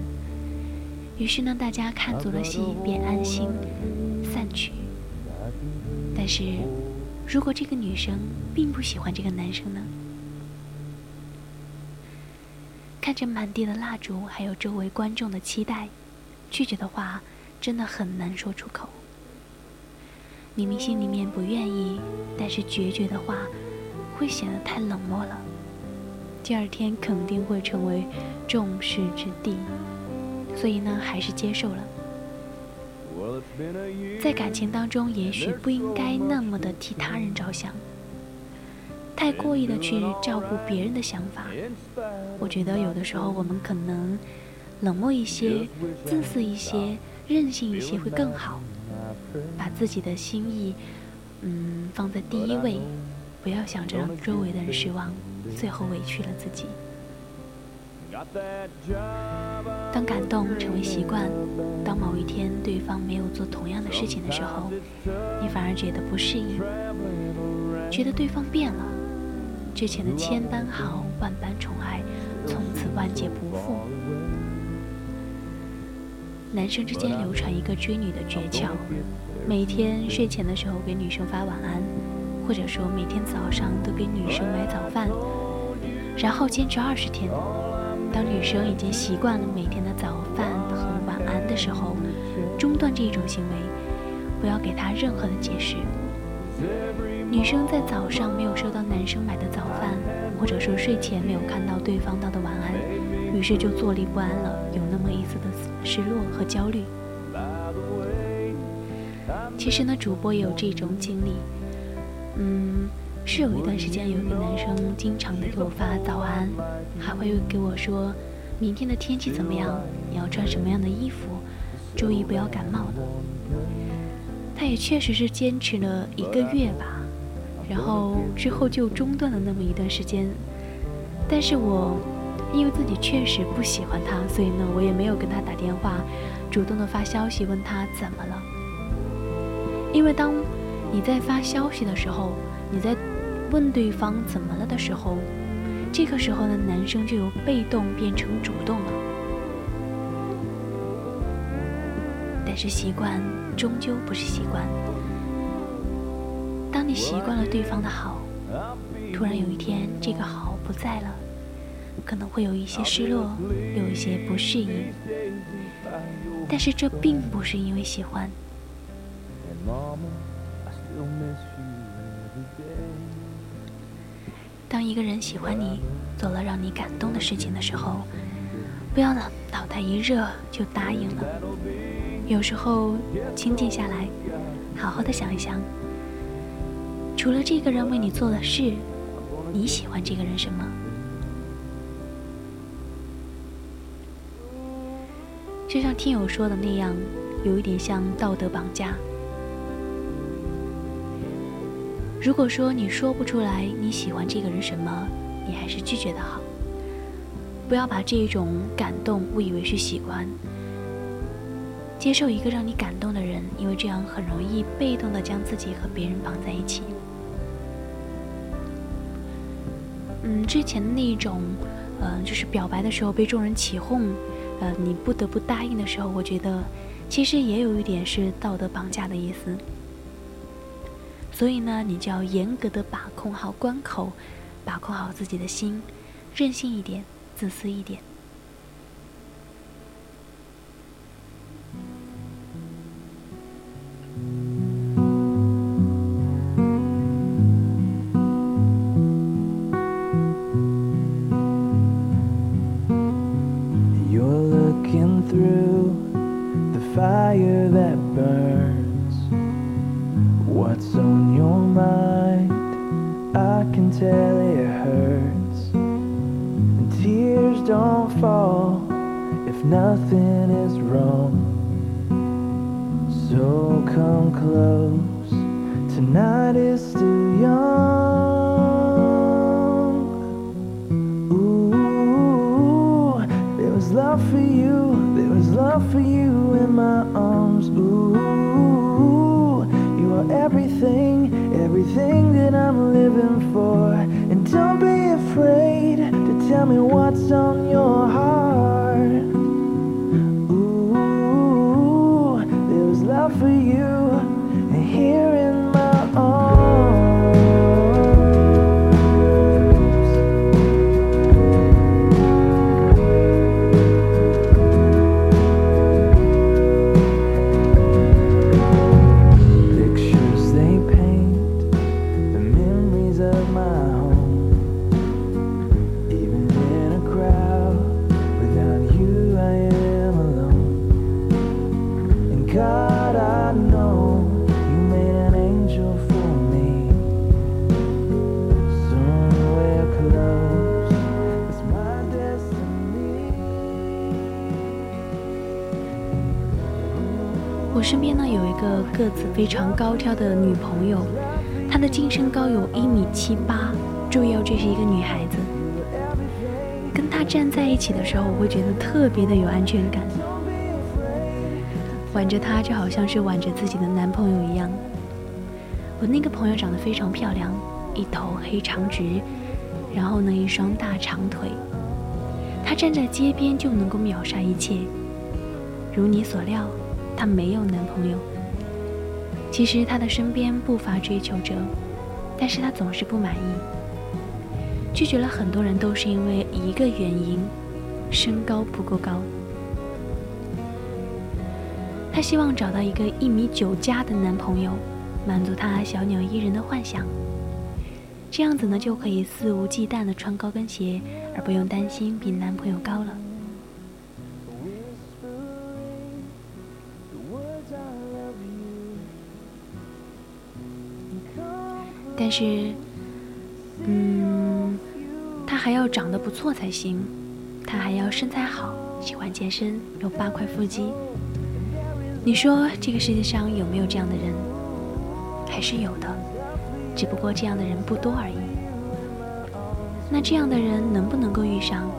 于是呢大家看足了戏便安心散去。但是，如果这个女生并不喜欢这个男生呢？看着满地的蜡烛，还有周围观众的期待，拒绝的话真的很难说出口。明明心里面不愿意，但是决绝的话会显得太冷漠了。第二天肯定会成为众矢之的，所以呢，还是接受了。在感情当中，也许不应该那么的替他人着想，太过意的去照顾别人的想法。我觉得有的时候我们可能冷漠一些、自私一些、任性一些会更好，把自己的心意，嗯，放在第一位，不要想着让周围的人失望，最后委屈了自己。当感动成为习惯，当某一天对方没有做同样的事情的时候，你反而觉得不适应，觉得对方变了，之前的千般好、万般宠爱，从此万劫不复。男生之间流传一个追女的诀窍：每天睡前的时候给女生发晚安，或者说每天早上都给女生买早饭，然后坚持二十天。当女生已经习惯了每天的早饭和晚安的时候，中断这种行为，不要给她任何的解释。女生在早上没有收到男生买的早饭，或者说睡前没有看到对方道的晚安，于是就坐立不安了，有那么一丝的失落和焦虑。其实呢，主播也有这种经历，嗯。是有一段时间，有一个男生经常的给我发早安，还会给我说，明天的天气怎么样？你要穿什么样的衣服？注意不要感冒了。他也确实是坚持了一个月吧，然后之后就中断了那么一段时间。但是我因为自己确实不喜欢他，所以呢，我也没有跟他打电话，主动的发消息问他怎么了。因为当你在发消息的时候，你在。问对方怎么了的时候，这个时候呢，男生就由被动变成主动了。但是习惯终究不是习惯。当你习惯了对方的好，突然有一天这个好不在了，可能会有一些失落，有一些不适应。但是这并不是因为喜欢。当一个人喜欢你，做了让你感动的事情的时候，不要脑脑袋一热就答应了。有时候清静下来，好好的想一想，除了这个人为你做的事，你喜欢这个人什么？就像听友说的那样，有一点像道德绑架。如果说你说不出来你喜欢这个人什么，你还是拒绝的好。不要把这种感动误以为是喜欢。接受一个让你感动的人，因为这样很容易被动的将自己和别人绑在一起。嗯，之前的那一种，嗯，就是表白的时候被众人起哄，呃，你不得不答应的时候，我觉得其实也有一点是道德绑架的意思。所以呢，你就要严格的把控好关口，把控好自己的心，任性一点，自私一点。Don't fall if nothing is wrong. So come close, tonight is still young. Ooh, there was love for you, there was love for you in my arms. Ooh, you are everything, everything that I'm living for. And don't be afraid to tell me what's on your 个子非常高挑的女朋友，她的净身高有一米七八，注意哦，这是一个女孩子。跟她站在一起的时候，我会觉得特别的有安全感，挽着她就好像是挽着自己的男朋友一样。我那个朋友长得非常漂亮，一头黑长直，然后呢一双大长腿，她站在街边就能够秒杀一切。如你所料，她没有男朋友。其实她的身边不乏追求者，但是她总是不满意，拒绝了很多人都是因为一个原因：身高不够高。她希望找到一个一米九加的男朋友，满足她小鸟依人的幻想。这样子呢，就可以肆无忌惮地穿高跟鞋，而不用担心比男朋友高了。但是，嗯，他还要长得不错才行，他还要身材好，喜欢健身，有八块腹肌。你说这个世界上有没有这样的人？还是有的，只不过这样的人不多而已。那这样的人能不能够遇上？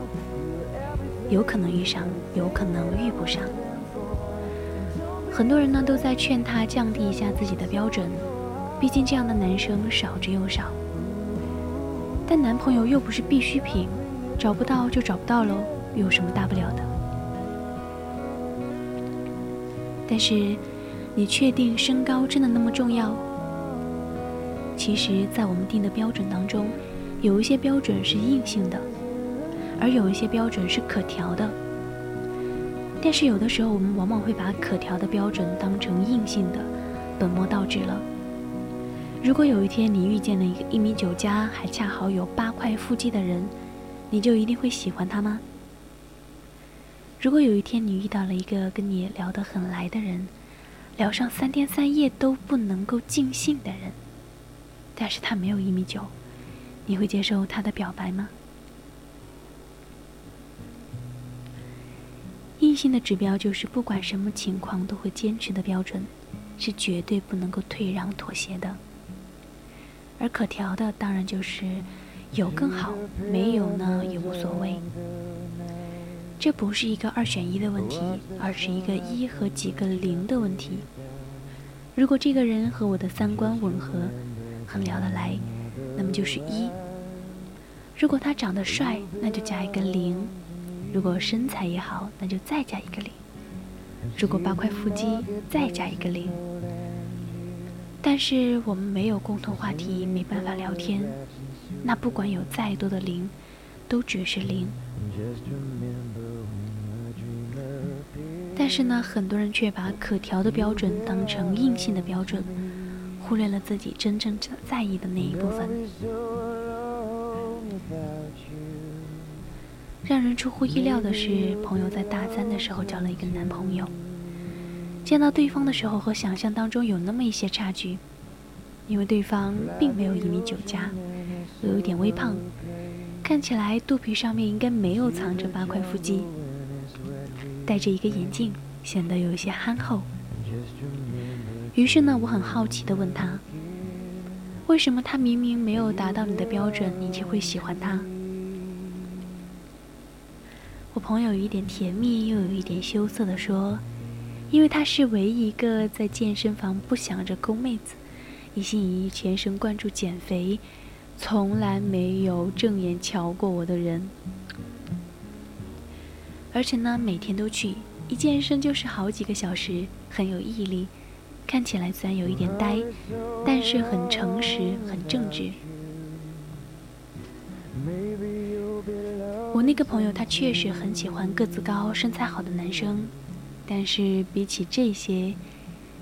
有可能遇上，有可能遇不上。很多人呢都在劝他降低一下自己的标准，毕竟这样的男生少之又少。但男朋友又不是必需品，找不到就找不到喽，有什么大不了的？但是，你确定身高真的那么重要？其实，在我们定的标准当中，有一些标准是硬性的，而有一些标准是可调的。但是有的时候，我们往往会把可调的标准当成硬性的，本末倒置了。如果有一天你遇见了一个一米九加，还恰好有八块腹肌的人，你就一定会喜欢他吗？如果有一天你遇到了一个跟你聊得很来的人，聊上三天三夜都不能够尽兴的人，但是他没有一米九，你会接受他的表白吗？硬性的指标就是不管什么情况都会坚持的标准，是绝对不能够退让妥协的。而可调的当然就是有更好，没有呢也无所谓。这不是一个二选一的问题，而是一个一和几个零的问题。如果这个人和我的三观吻合，很聊得来，那么就是一；如果他长得帅，那就加一个零；如果身材也好，那就再加一个零；如果八块腹肌，再加一个零。但是我们没有共同话题，没办法聊天，那不管有再多的零，都只是零。但是呢，很多人却把可调的标准当成硬性的标准，忽略了自己真正在意的那一部分。让人出乎意料的是，朋友在大三的时候交了一个男朋友。见到对方的时候，和想象当中有那么一些差距，因为对方并没有一米九加，又有点微胖，看起来肚皮上面应该没有藏着八块腹肌，戴着一个眼镜，显得有一些憨厚。于是呢，我很好奇地问他：“为什么他明明没有达到你的标准，你却会喜欢他？”我朋友有一点甜蜜，又有一点羞涩地说：“因为他是唯一一个在健身房不想着勾妹子，一心一意全神贯注减肥，从来没有正眼瞧过我的人。而且呢，每天都去，一健身就是好几个小时，很有毅力。看起来虽然有一点呆，但是很诚实，很正直。”我那个朋友，他确实很喜欢个子高、身材好的男生，但是比起这些，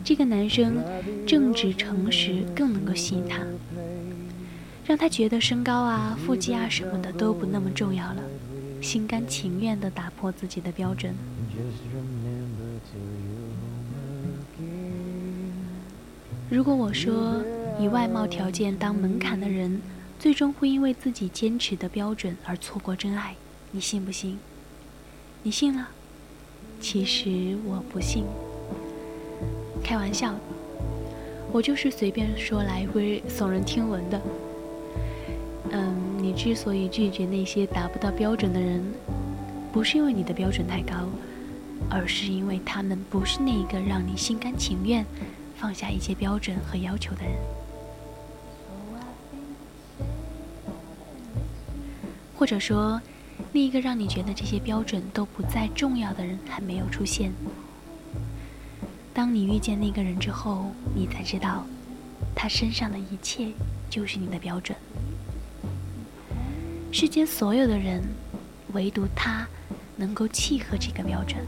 这个男生正直诚实更能够吸引他，让他觉得身高啊、腹肌啊什么的都不那么重要了，心甘情愿地打破自己的标准。如果我说以外貌条件当门槛的人，最终会因为自己坚持的标准而错过真爱。你信不信？你信了？其实我不信。开玩笑，我就是随便说来会耸人听闻的。嗯，你之所以拒绝那些达不到标准的人，不是因为你的标准太高，而是因为他们不是那个让你心甘情愿放下一切标准和要求的人。或者说。另一个让你觉得这些标准都不再重要的人还没有出现。当你遇见那个人之后，你才知道，他身上的一切就是你的标准。世间所有的人，唯独他能够契合这个标准。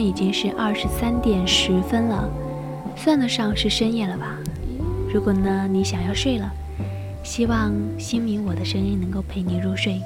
已经是二十三点十分了，算得上是深夜了吧？如果呢你想要睡了，希望心明我的声音能够陪你入睡。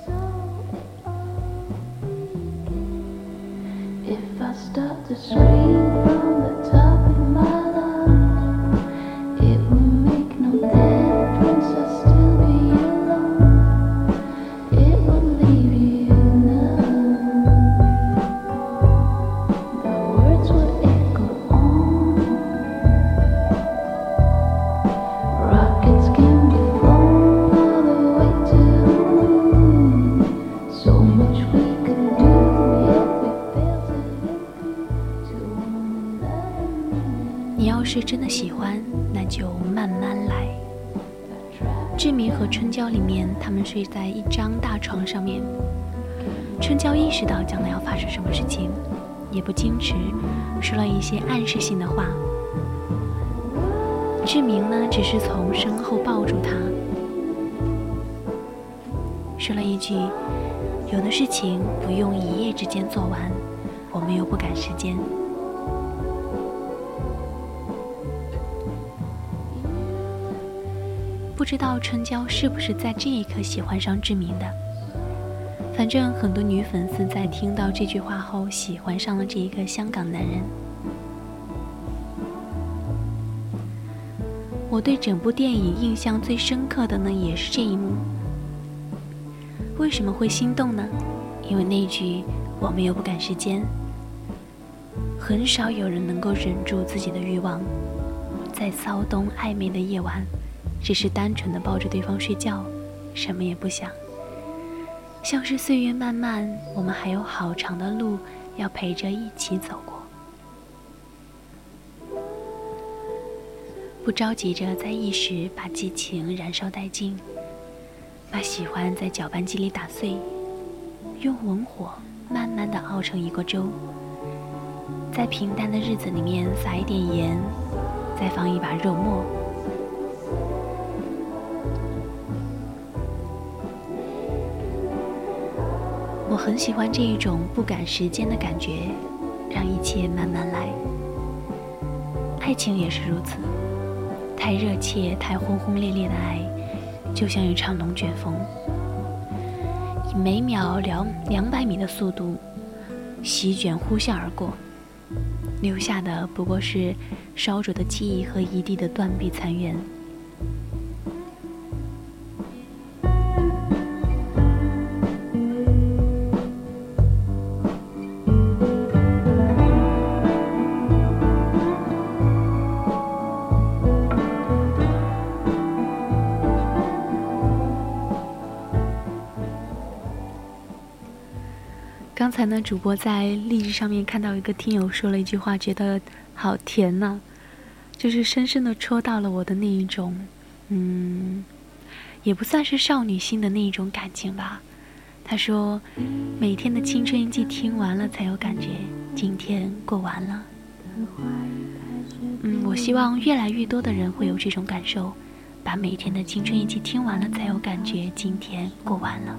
睡在一张大床上面。春娇意识到将来要发生什么事情，也不矜持，说了一些暗示性的话。志明呢，只是从身后抱住她，说了一句：“有的事情不用一夜之间做完，我们又不赶时间。”不知道春娇是不是在这一刻喜欢上志明的？反正很多女粉丝在听到这句话后，喜欢上了这一个香港男人。我对整部电影印象最深刻的呢，也是这一幕。为什么会心动呢？因为那句“我们又不赶时间”，很少有人能够忍住自己的欲望，在骚动暧昧的夜晚。只是单纯的抱着对方睡觉，什么也不想。像是岁月漫漫，我们还有好长的路要陪着一起走过。不着急着在一时把激情燃烧殆尽，把喜欢在搅拌机里打碎，用文火慢慢的熬成一锅粥。在平淡的日子里面撒一点盐，再放一把肉末。我很喜欢这一种不赶时间的感觉，让一切慢慢来。爱情也是如此，太热切、太轰轰烈烈的爱，就像一场龙卷风，以每秒两两百米的速度席卷呼啸而过，留下的不过是烧灼的记忆和一地的断壁残垣。刚才呢，主播在荔枝上面看到一个听友说了一句话，觉得好甜呐、就是深深的戳到了我的那一种，嗯，也不算是少女心的那一种感情吧。他说，每天的青春一季听完了才有感觉，今天过完了。嗯，我希望越来越多的人会有这种感受，把每天的青春一季听完了才有感觉，今天过完了。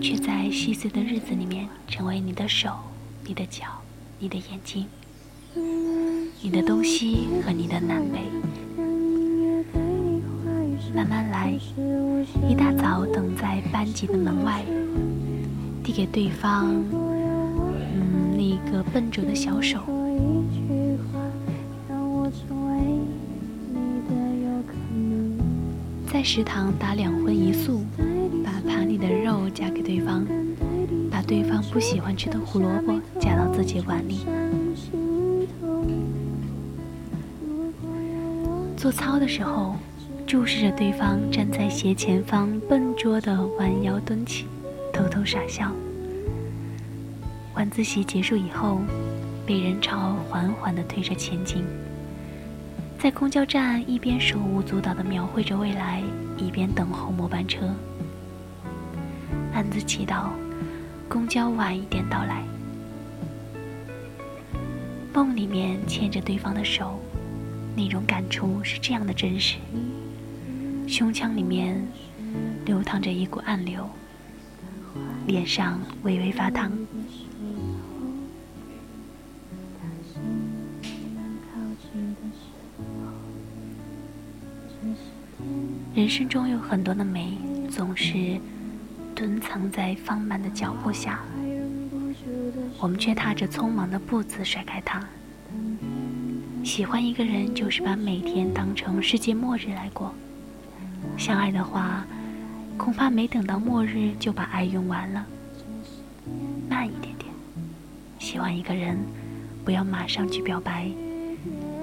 却在细碎的日子里面，成为你的手、你的脚、你的眼睛、你的东西和你的南北。慢慢来，一大早等在班级的门外，递给对方，嗯，那个笨拙的小手。在食堂打两荤一素，的肉夹给对方，把对方不喜欢吃的胡萝卜夹到自己碗里。做操的时候，注视着对方站在斜前方笨拙的弯腰蹲起，偷偷傻笑。晚自习结束以后，被人潮缓缓地推着前进。在公交站一边手舞足蹈地描绘着未来，一边等候末班车，暗自祈祷公交晚一点到来。梦里面牵着对方的手，那种感触是这样的真实，胸腔里面流淌着一股暗流，脸上微微发烫。人生中有很多的美，总是蹲藏在放慢的脚步下，我们却踏着匆忙的步子甩开它。喜欢一个人，就是把每天当成世界末日来过。相爱的话，恐怕没等到末日就把爱用完了。慢一点点，喜欢一个人，不要马上去表白。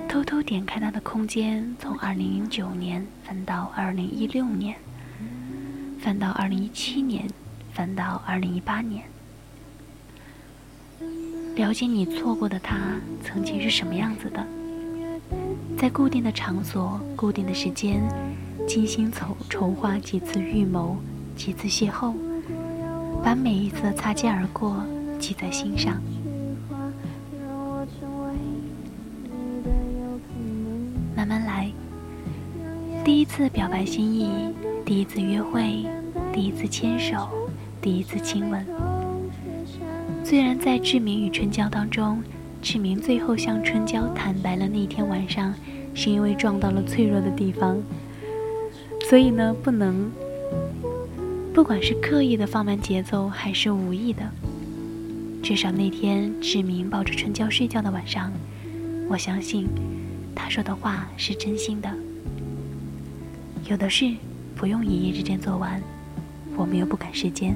偷偷点开他的空间，从二零零九年翻到二零一六年，翻到二零一七年，翻到二零一八年，了解你错过的他曾经是什么样子的，在固定的场所、固定的时间，精心筹筹划几次预谋，几次邂逅，把每一次的擦肩而过记在心上。慢慢来，第一次表白心意，第一次约会，第一次牵手，第一次亲吻。虽然在志明与春娇当中，志明最后向春娇坦白了那天晚上是因为撞到了脆弱的地方，所以呢，不能，不管是刻意的放慢节奏，还是无意的，至少那天志明抱着春娇睡觉的晚上，我相信。他说的话是真心的。有的是不用一夜之间做完，我们又不赶时间。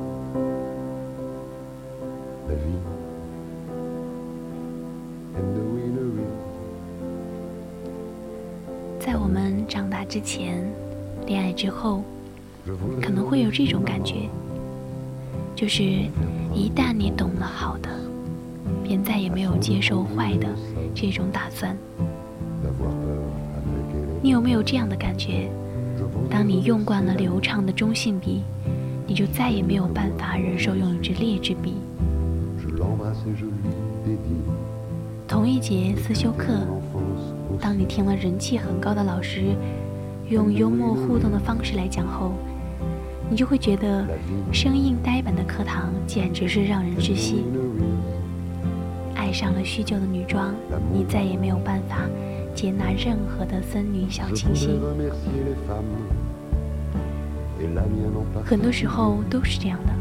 之前，恋爱之后，可能会有这种感觉，就是一旦你懂了好的，便再也没有接受坏的这种打算。你有没有这样的感觉？当你用惯了流畅的中性笔，你就再也没有办法忍受用一支劣质笔。同一节思修课，当你听了人气很高的老师用幽默互动的方式来讲后，你就会觉得生硬呆板的课堂简直是让人窒息。爱上了虚旧的女装，你再也没有办法接纳任何的森女小清新。很多时候都是这样的，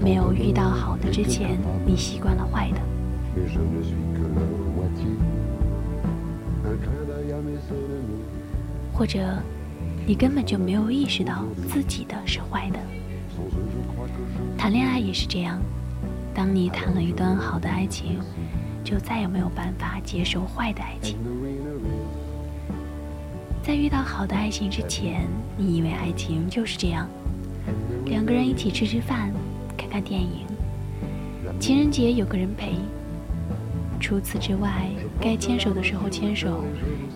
没有遇到好的之前，你习惯了坏的。或者你根本就没有意识到自己的是坏的。谈恋爱也是这样，当你谈了一段好的爱情，就再也没有办法接受坏的爱情。在遇到好的爱情之前，你以为爱情就是这样，两个人一起吃吃饭，看看电影，情人节有个人陪。除此之外，该牵手的时候牵手，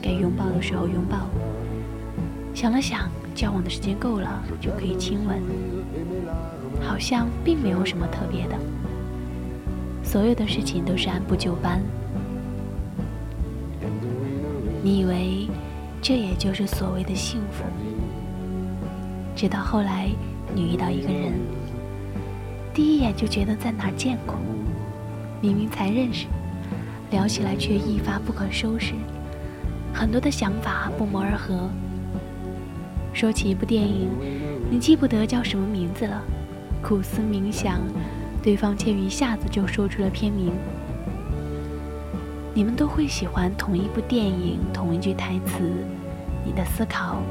该拥抱的时候拥抱。想了想，交往的时间够了，就可以亲吻。好像并没有什么特别的，所有的事情都是按部就班。你以为这也就是所谓的幸福，直到后来你遇到一个人，第一眼就觉得在哪儿见过，明明才认识，聊起来却一发不可收拾，很多的想法不谋而合。说起一部电影，你记不得叫什么名字了，苦思冥想，对方却一下子就说出了片名。你们都会喜欢同一部电影，同一句台词，你的思考，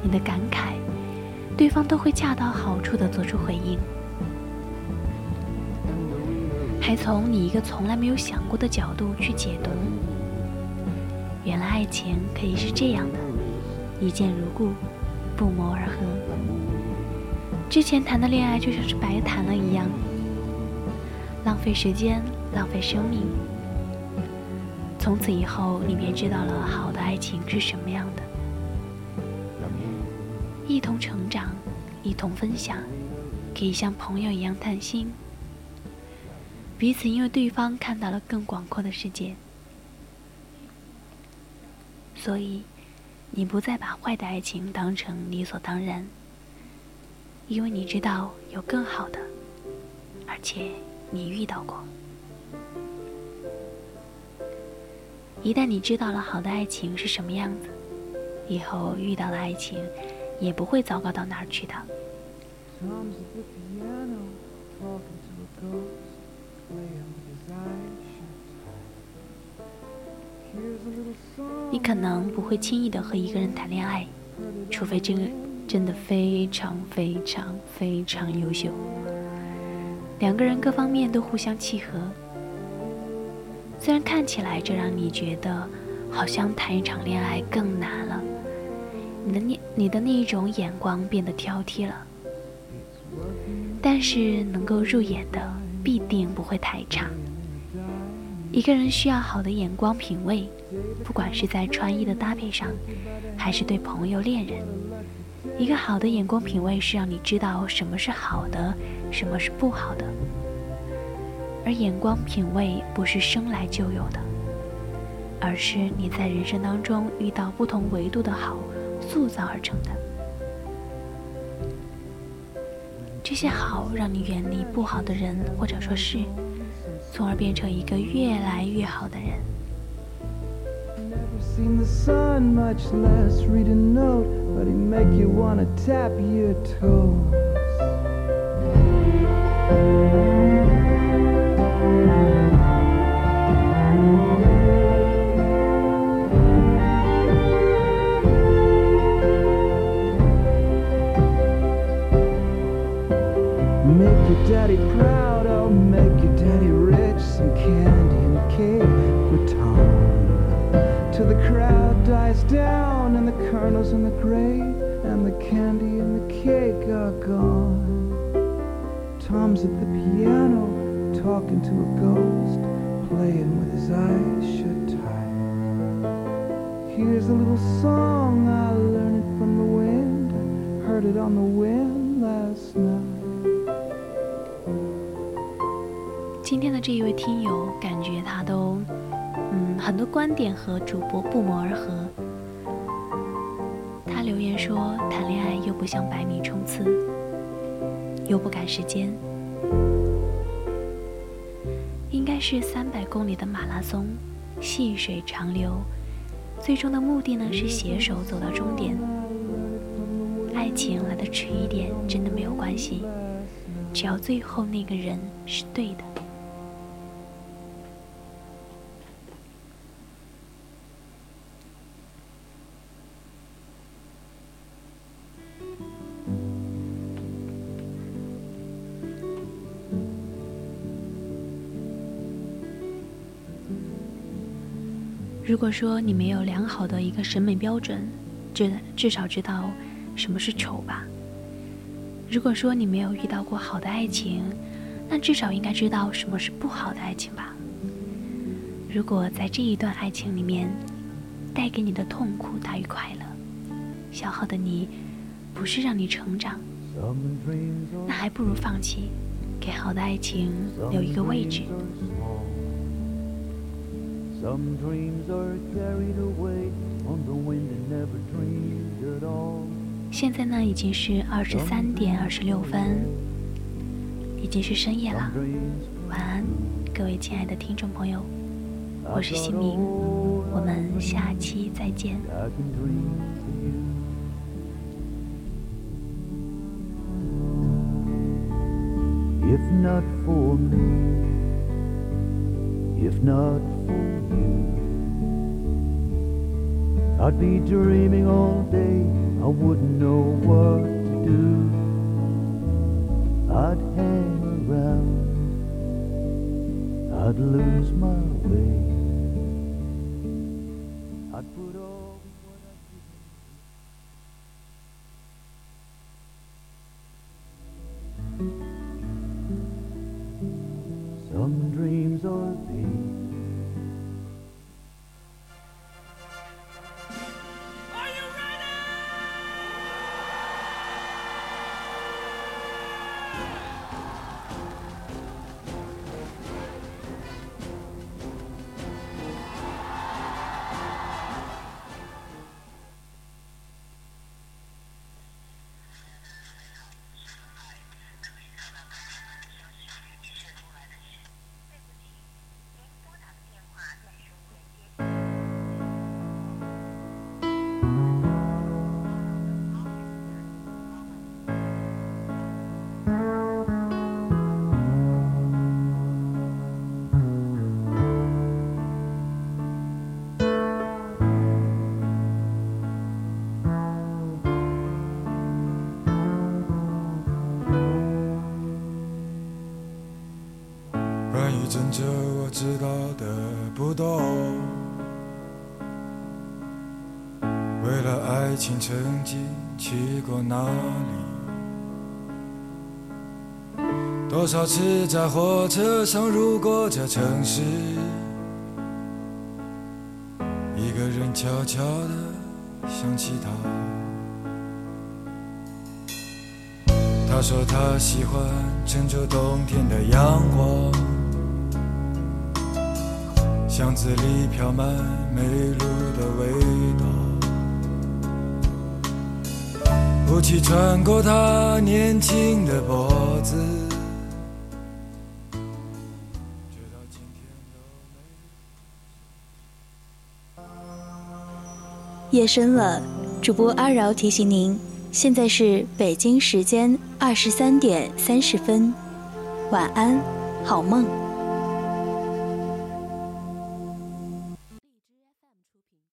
你的感慨，对方都会恰到好处的做出回应，还从你一个从来没有想过的角度去解读。原来爱情可以是这样的，一见如故，不谋而合。之前谈的恋爱就像是白谈了一样，浪费时间，浪费生命。从此以后，你便知道了好的爱情是什么样的，一同成长，一同分享，可以像朋友一样谈心，彼此因为对方看到了更广阔的世界，所以你不再把坏的爱情当成理所当然，因为你知道有更好的，而且你遇到过。一旦你知道了好的爱情是什么样子，以后遇到的爱情也不会糟糕到哪儿去的。你可能不会轻易的和一个人谈恋爱，除非这个真的非常非常非常优秀，两个人各方面都互相契合。虽然看起来这让你觉得好像谈一场恋爱更难了，你的那你的那一种眼光变得挑剔了。但是能够入眼的必定不会太差。一个人需要好的眼光品味，不管是在穿衣的搭配上，还是对朋友恋人，一个好的眼光品味是让你知道什么是好的，什么是不好的。而眼光品味不是生来就有的，而是你在人生当中遇到不同维度的好塑造而成的。这些好让你远离不好的人或者说事。从而变成一个越来越好的人。Never seen the sun, much less read a note, but he make you wanna tap your toe. crowd dies down and the kernels in the grave and the candy and the cake are gone. Tom's at the piano talking to a ghost, playing with his eyes shut tight. Here's a little song I learned it from the wind, heard it on the wind last night. 今天的这一位听友，感觉他都，嗯，很多观点和主播不谋而合。 说，谈恋爱又不像百米冲刺，又不赶时间，应该是三百公里的马拉松，细水长流，最终的目的呢是携手走到终点。爱情来的迟一点，真的没有关系，只要最后那个人是对的。如果说你没有良好的一个审美标准，至至少知道什么是丑吧。如果说你没有遇到过好的爱情，那至少应该知道什么是不好的爱情吧。如果在这一段爱情里面，带给你的痛苦大于快乐，消耗的你不是让你成长，那还不如放弃，给好的爱情留一个位置。Some dreams are carried away on the wind and never dreamed at all. 现在呢已经是二十三点二十六分，已经是深夜了。晚安，各位亲爱的听众朋友，我是新明，我们下期再见。If not for me, if not for I'd be dreaming all day. I wouldn't know what to do. I'd hang around, I'd lose my way. 曾经去过哪里？多少次在火车上路过这城市，一个人悄悄地想起他。他说他喜欢郑州冬天的阳光，巷子里飘满梅露的味道，雾气穿过他年轻的脖子。夜深了，主播阿饶提醒您，现在是北京时间二十三点三十分，晚安，好梦。